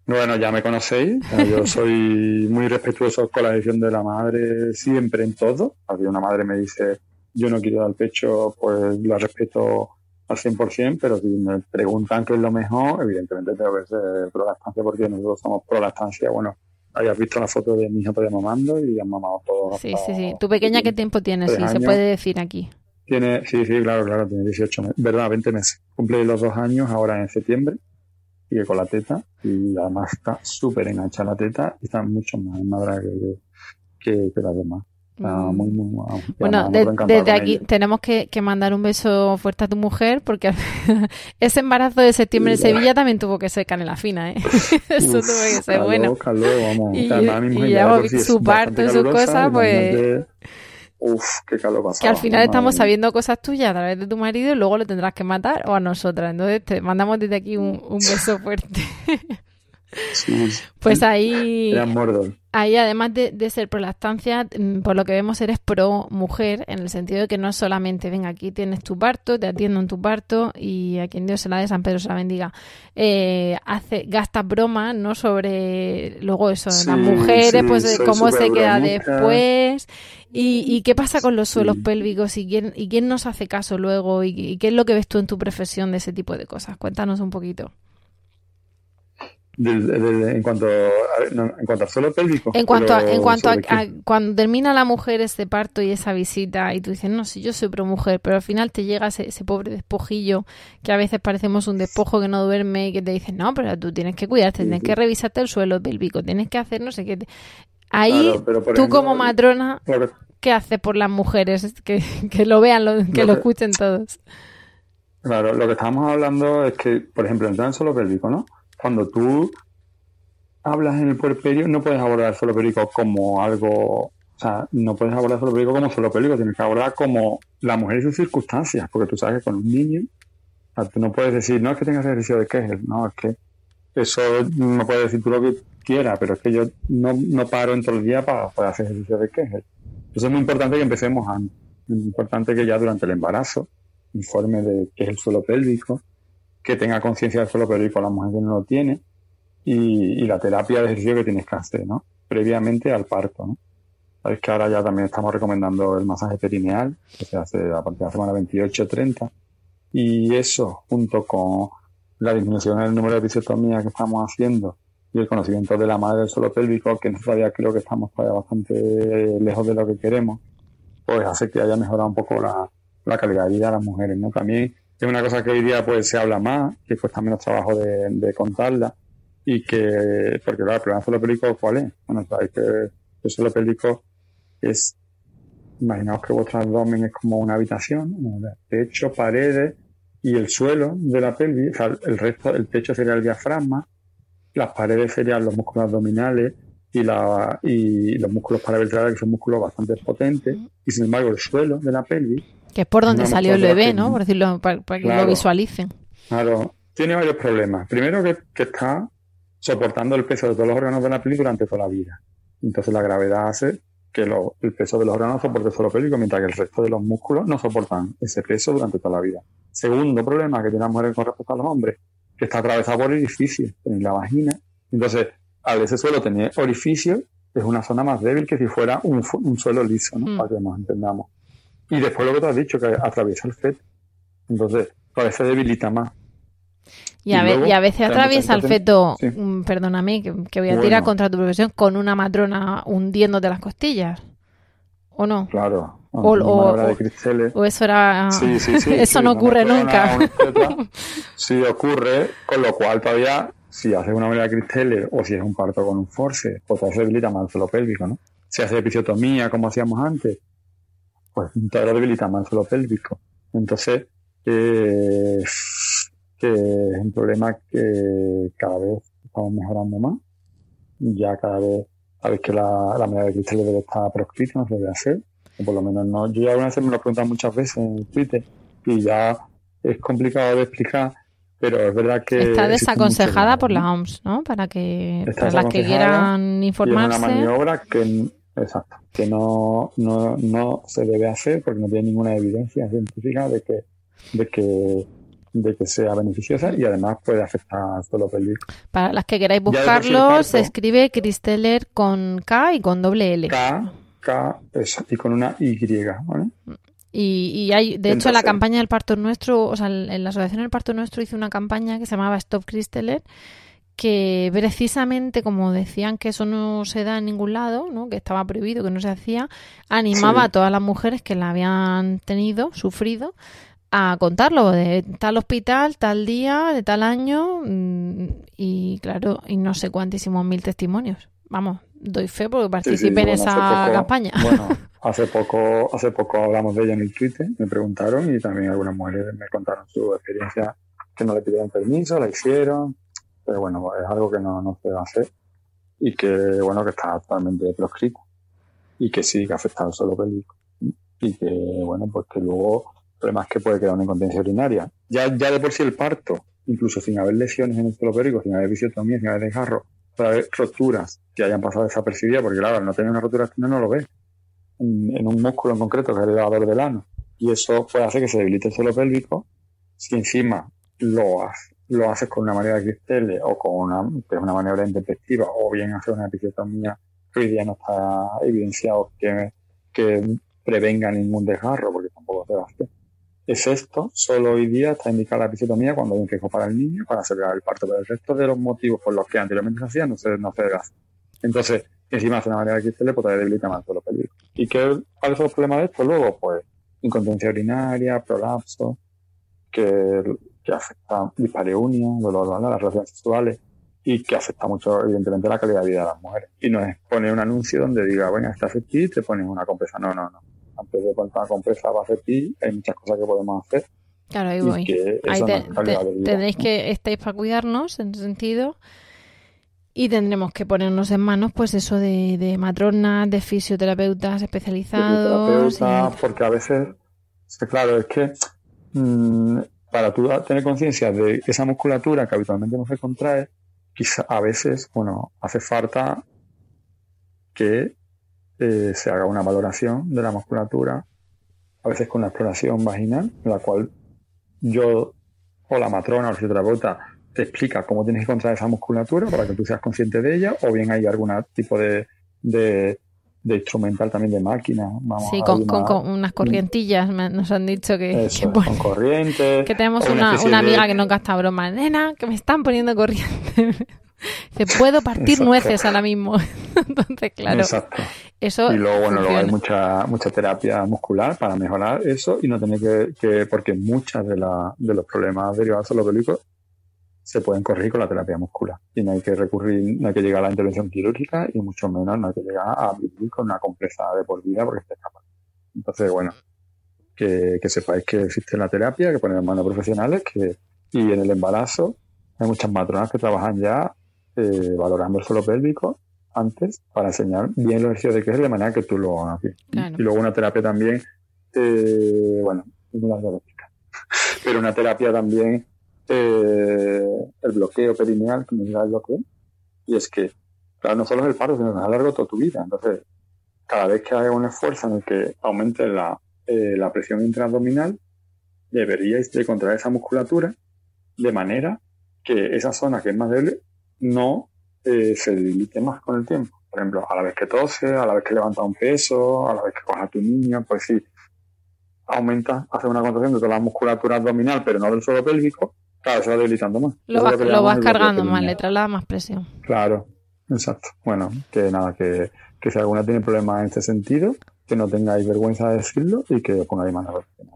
Bueno, ya, me conocéis. Yo soy muy respetuoso con la decisión de la madre siempre en todo. Si una madre me dice, yo no quiero dar pecho, pues la respeto al 100%, pero si me preguntan qué es lo mejor, evidentemente tengo que ser pro lactancia porque nosotros somos pro lactancia. Bueno, hayas visto la foto de mi hija todavía mamando y han mamado todos. Sí, sí, sí. ¿Tu pequeña qué tiempo tiene? Sí, se puede decir aquí. Tiene, sí, sí, claro, claro, tiene 18 meses, verdad, 20 meses. Cumple los dos años ahora en septiembre, sigue con la teta y además está súper enganchada la teta y está mucho más madre que, que, que las demás. Mm. muy, muy, bueno, desde aquí tenemos que, que, mandar un beso fuerte a tu mujer porque ese embarazo de septiembre en Sevilla también tuvo que ser canela fina, ¿eh? Eso tuvo que ser bueno. y, ya su parto y sus cosas, pues... Uf, qué calor pasaba. Que al final estamos sabiendo cosas tuyas a través de tu marido y luego lo tendrás que matar o a nosotras. Entonces te mandamos desde aquí un, un beso fuerte. Pues ahí, ahí además de, ser pro lactancia, mm, por lo que vemos eres pro mujer, en el sentido de que no es solamente, ven, aquí tienes tu parto, te atiendo en tu parto y a quien Dios se la de San Pedro se la bendiga. Eh, hace, gasta broma, ¿no? Sobre luego eso, las mujeres, pues cómo se queda después y, y, qué pasa con los suelos pélvicos y quién, y quién nos hace caso luego y, y qué es lo que ves tú en tu profesión de ese tipo de cosas. Cuéntanos un poquito en cuanto a, en cuanto al suelo pélvico. En cuanto a, en cuanto a, cuando termina la mujer ese parto y esa visita y tú dices, no, si yo soy pro mujer, pero al final te llega ese, pobre despojillo que a veces parecemos un despojo que no duerme y que te dicen, no, pero tú tienes que cuidarte, tienes que revisarte el suelo pélvico, tienes que hacer no sé qué. Ahí, tú como matrona, ¿qué haces por las mujeres? Que, lo vean, que lo, escuchen todos. Claro, lo que estábamos hablando es que, por ejemplo, en el solo pélvico, ¿no? Cuando tú hablas en el puerperio, no puedes abordar solo pélvico como algo, o sea, no puedes abordar solo pélvico como solo pélvico, tienes que abordar como la mujer y sus circunstancias, porque tú sabes que con un niño, tú no puedes decir, no es que tengas ejercicio de Kegel, no, es que eso no puedes decir tú lo que quieras, pero es que yo no, no paro en todo el día para, para hacer ejercicio de Kegel. Entonces es muy importante que empecemos antes, es muy importante que ya durante el embarazo, informe de qué es el suelo pélvico, que tenga conciencia del suelo pélvico la mujer que no lo tiene y, la terapia de ejercicio que tienes que hacer, ¿no? Previamente al parto, ¿no? Sabes que ahora ya también estamos recomendando el masaje perineal, que se hace a partir de la semana 28-30, y eso, junto con la disminución del número de episiotomías que estamos haciendo y el conocimiento de la madre del suelo pélvico, que todavía creo que estamos todavía bastante lejos de lo que queremos, pues hace que haya mejorado un poco la, la calidad de vida de las mujeres, ¿no? También es una cosa que hoy día pues se habla más, que cuesta menos trabajo de, contarla y que, porque claro, el problema suelo pélvico, ¿cuál es? Bueno, sabéis que el suelo pélvico es, imaginaos que vuestro abdomen es como una habitación, techo, paredes y el suelo de la pelvis, o sea, el resto, el techo sería el diafragma, las paredes serían los músculos abdominales y, la, y los músculos paravertebrales, que son músculos bastante potentes, y sin embargo el suelo de la pelvis que es por donde salió el bebé, ¿no? Por decirlo, para, que lo visualicen. Claro, tiene varios problemas. Primero que, está soportando el peso de todos los órganos de la piel durante toda la vida. Entonces la gravedad hace que el peso de los órganos soporte solo pélvico, mientras que el resto de los músculos no soportan ese peso durante toda la vida. Segundo problema que tiene la mujer con respecto a los hombres, que está atravesado por orificios en la vagina. Entonces, al ese suelo tener orificios, es una zona más débil que si fuera un, suelo liso, ¿no? Mm. Para que nos entendamos. Y después lo que tú has dicho, que atraviesa el feto. Entonces, parece se debilita más. Y a, veces atraviesa el feto, mm, perdóname, que, voy a tirar contra tu profesión, con una matrona hundiéndote las costillas. ¿O no? Claro. O, o, eso era. Sí, sí, sí, eso no ocurre nunca. sí ocurre, con lo cual todavía, si haces una manera de cristeles o si es un parto con un force, pues te debilita más el suelo pélvico, ¿no? Si hace episiotomía, como hacíamos antes, pues todavía debilita más el suelo pélvico. Entonces, eh, que es un problema que cada vez estamos mejorando más. Ya cada vez sabéis que la, la medida de cristal debe estar proscrita, no se debe hacer. O por lo menos no. Yo ya alguna vez me lo he preguntado muchas veces en Twitter y ya es complicado de explicar, pero es verdad que. Está desaconsejada por la OMS, ¿no? Para que para las que quieran informarse. es una maniobra que Exacto, que no, no, no se debe hacer porque no tiene ninguna evidencia científica de que, de que de que sea beneficiosa y además puede afectar suelo pélvico. Para las que queráis buscarlo, se escribe Cristeller con K y con doble L. K, K y con una Y, ¿vale? Y, y hay, de hecho, la campaña del parto nuestro, o sea, en la asociación del parto nuestro hizo una campaña que se llamaba Stop Cristeller que precisamente como decían que eso no se da en ningún lado, ¿no? que estaba prohibido, que no se hacía, animaba a todas las mujeres que la habían tenido, sufrido, a contarlo de tal hospital, tal día, de tal año mm, y claro, y no sé cuántísimos mil testimonios. Vamos, doy fe porque participé en esa campaña. Bueno, hace poco, hace poco hablamos de ella en el Twitter, me preguntaron y también algunas mujeres me contaron su experiencia que no le pidieron permiso, la hicieron, pero bueno, es algo que no, no se hacer y que, bueno, que está totalmente proscrito y que sí, que afecta al suelo pélvico y que, bueno, pues que luego el problema es que puede quedar una incontinencia urinaria. Ya, ya de por sí el parto, incluso sin haber lesiones en el suelo pélvico, sin haber visiotomía, sin haber desgarro, puede haber roturas que hayan pasado desapercibidas, porque claro, no tener una rotura no, no lo ves en, un músculo en concreto, que es el elevador del ano. Y eso puede hacer que se debilite el suelo pélvico si encima lo hace lo haces con una manera cristales o con una, una maniobra intempestiva o bien hacer una episiotomía que hoy día no está evidenciado que, que prevenga ningún desgarro porque tampoco se hacer. Es esto, solo hoy día está indicada la episiotomía cuando hay un quejo para el niño para acelerar el parto, pero el resto de los motivos por los que anteriormente se hacía no se, no se hacer. Entonces, encima hace una manera de cristales, pues debilita más todo lo peligro. ¿Y qué, cuáles son los problemas de esto? Luego, pues, incontinencia urinaria, prolapso, que que afecta dispareunia, dolor, las relaciones sexuales, y que afecta mucho, evidentemente, la calidad de vida de las mujeres. Y no es poner un anuncio donde diga, bueno, esta FEPI te pones una compresa. No, no, no. Antes de poner una compresa para FEPI, hay muchas cosas que podemos hacer. Claro, ahí voy. Ahí tenéis que, estáis para cuidarnos, en ese sentido. Y tendremos que ponernos en manos, pues eso de, de matronas, de fisioterapeutas especializados. Porque a veces, claro, es que mm, para tú tener conciencia de esa musculatura que habitualmente no se contrae, quizá a veces, bueno, hace falta que eh, se haga una valoración de la musculatura, a veces con una exploración vaginal, la cual yo o la matrona o el fisioterapeuta te explica cómo tienes que contraer esa musculatura para que tú seas consciente de ella, o bien hay algún tipo de, de, instrumental también de máquina. sí, con, unas corrientillas nos han dicho que, con corrientes. Que tenemos una, amiga que no gasta broma. Nena, que me están poniendo corriente. Se puedo partir nueces ahora mismo. Entonces, claro. Exacto. Eso y luego, bueno, luego hay mucha, mucha terapia muscular para mejorar eso y no tener que, que porque muchas de, la, de los problemas derivados de los bélicos se pueden corregir con la terapia muscular. Y no hay que recurrir, no hay que llegar a la intervención quirúrgica y mucho menos no hay que llegar a vivir con una compresa de por vida porque se escapa. Entonces, bueno, que, que sepáis que existe la terapia, que ponen manos profesionales, que, y en el embarazo hay muchas matronas que trabajan ya eh, valorando el suelo pélvico antes para enseñar bien los ejercicios de que es de manera que tú lo hagas bien. Y luego una terapia también, eh, bueno, pero una terapia también, eh, el bloqueo perineal, que me da el bloqueo, y es que, no solo es el paro, sino que es a largo toda tu vida. Entonces, cada vez que haga un esfuerzo en el que aumente la, eh, la presión intraabdominal, deberíais de contraer esa musculatura de manera que esa zona que es más débil no eh, se debilite más con el tiempo. Por ejemplo, a la vez que tose, a la vez que levanta un peso, a la vez que coja a tu niño, pues sí, aumenta, hace una contracción de toda la musculatura abdominal, pero no del suelo pélvico, claro, se va debilitando más. Lo, vas cargando más, le traslada más presión. Claro, exacto. Bueno, que nada, que, que si alguna tiene problemas en este sentido, que no tengáis vergüenza de decirlo y que os pongáis más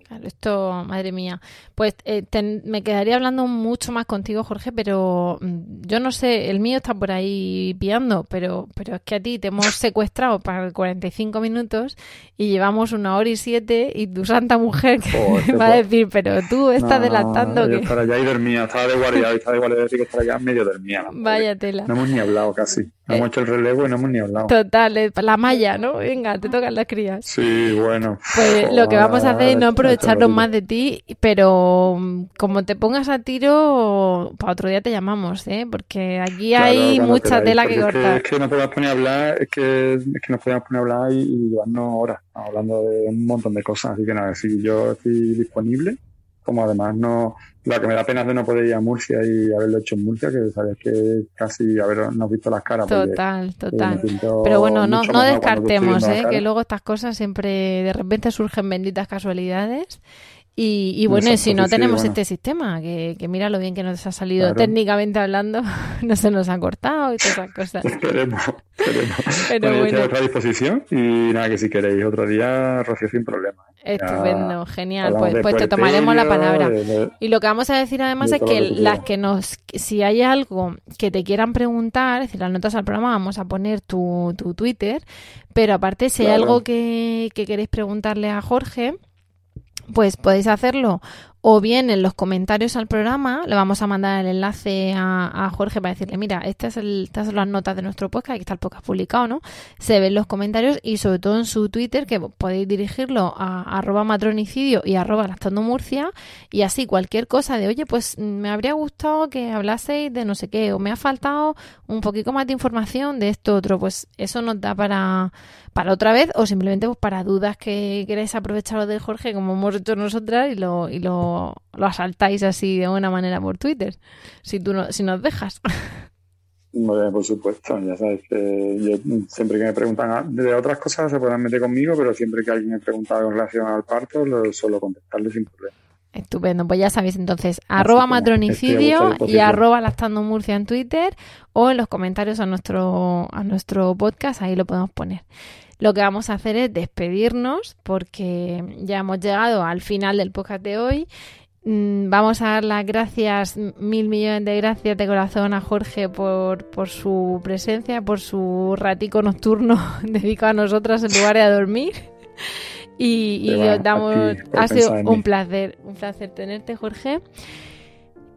Claro, esto, madre mía. Pues eh, me quedaría hablando mucho más contigo, Jorge, pero mm, yo no sé, el mío está por ahí piando, pero, pero es que a ti te hemos secuestrado para 45 minutos y llevamos una hora y siete y tu santa mujer que va a decir, pero tú estás adelantando. que... Estar allá y dormía, estaba de guardia, estaba de guardia, decir que estar allá medio dormía. Vaya tela. No hemos ni hablado casi. Hemos eh, hecho el relevo y no hemos ni hablado. Total, eh, la malla, ¿no? Venga, te tocan las crías. Sí, bueno. Pues lo que vamos a hacer es no aprovecharnos más de ti, pero mm, como te pongas a tiro, para otro día te llamamos, ¿eh? Porque aquí hay mucha tela que cortar. Es que, no podemos poner a hablar, es que, es que nos podemos poner a hablar y, y llevarnos horas hablando de un montón de cosas. Así que nada, si yo estoy disponible, como además no lo que me da pena es de no poder ir a Murcia y haberlo hecho en Murcia, que sabes que casi habernos visto las caras. Total, total. Pero bueno, no, no descartemos, ¿eh? que luego estas cosas siempre de repente surgen benditas casualidades. Y, y bueno, si no tenemos este sistema, que, que, mira lo bien que nos ha salido técnicamente hablando, no se nos ha cortado y todas esas cosas. Esperemos, esperemos. Pero bueno, a otra disposición y nada, que si queréis otro día, Rocío, sin problema. ¿eh? Estupendo, genial. Pues, pues te tomaremos la palabra. Y lo que vamos a decir además es que, las que nos, si hay algo que te quieran preguntar, es decir, las notas al programa, vamos a poner tu, tu Twitter, pero aparte si hay algo que, que queréis preguntarle a Jorge, pues podéis hacerlo o bien en los comentarios al programa le vamos a mandar el enlace a, Jorge para decirle, mira, esta es el, estas son las notas de nuestro podcast, aquí está el podcast publicado, ¿no? Se ven los comentarios y sobre todo en su Twitter, que podéis dirigirlo a arroba matronicidio y arroba lactando Murcia, y así cualquier cosa de, oye, pues me habría gustado que hablaseis de no sé qué, o me ha faltado un poquito más de información de esto otro, pues eso nos da para, para otra vez, o simplemente pues para dudas que queráis aprovecharos de Jorge, como hemos hecho nosotras, y lo, y lo lo, asaltáis así de buena manera por Twitter, si, tú no, si nos dejas. por supuesto, ya sabes que yo siempre que me preguntan de otras cosas se pueden meter conmigo, pero siempre que alguien me pregunta en relación al parto, lo suelo contestarle sin problema. Estupendo, pues ya sabéis entonces, arroba matronicidio y arroba lactando Murcia en Twitter o en los comentarios a nuestro, a nuestro podcast, ahí lo podemos poner. Lo que vamos a hacer es despedirnos porque ya hemos llegado al final del podcast de hoy. Mm, vamos a dar las gracias, mil millones de gracias de corazón a Jorge por, por su presencia, por su ratico nocturno dedicado a nosotras en lugar de a dormir. Y, y os damos, ha sido un placer, un placer tenerte, Jorge.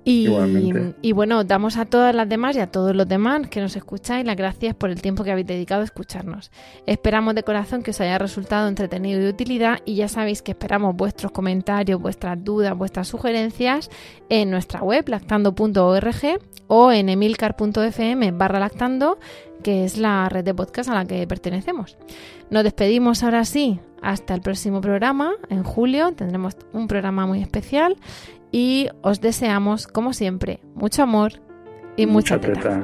Y, bueno, damos a todas las demás y a todos los demás que nos escucháis las gracias por el tiempo que habéis dedicado a escucharnos. Esperamos de corazón que os haya resultado entretenido y de utilidad y ya sabéis que esperamos vuestros comentarios, vuestras dudas, vuestras sugerencias en nuestra web lactando.org o en emilcar.fm barra lactando que es la red de podcast a la que pertenecemos. Nos despedimos ahora sí, hasta el próximo programa, en julio tendremos un programa muy especial y os deseamos, como siempre, mucho amor y mucha, teta.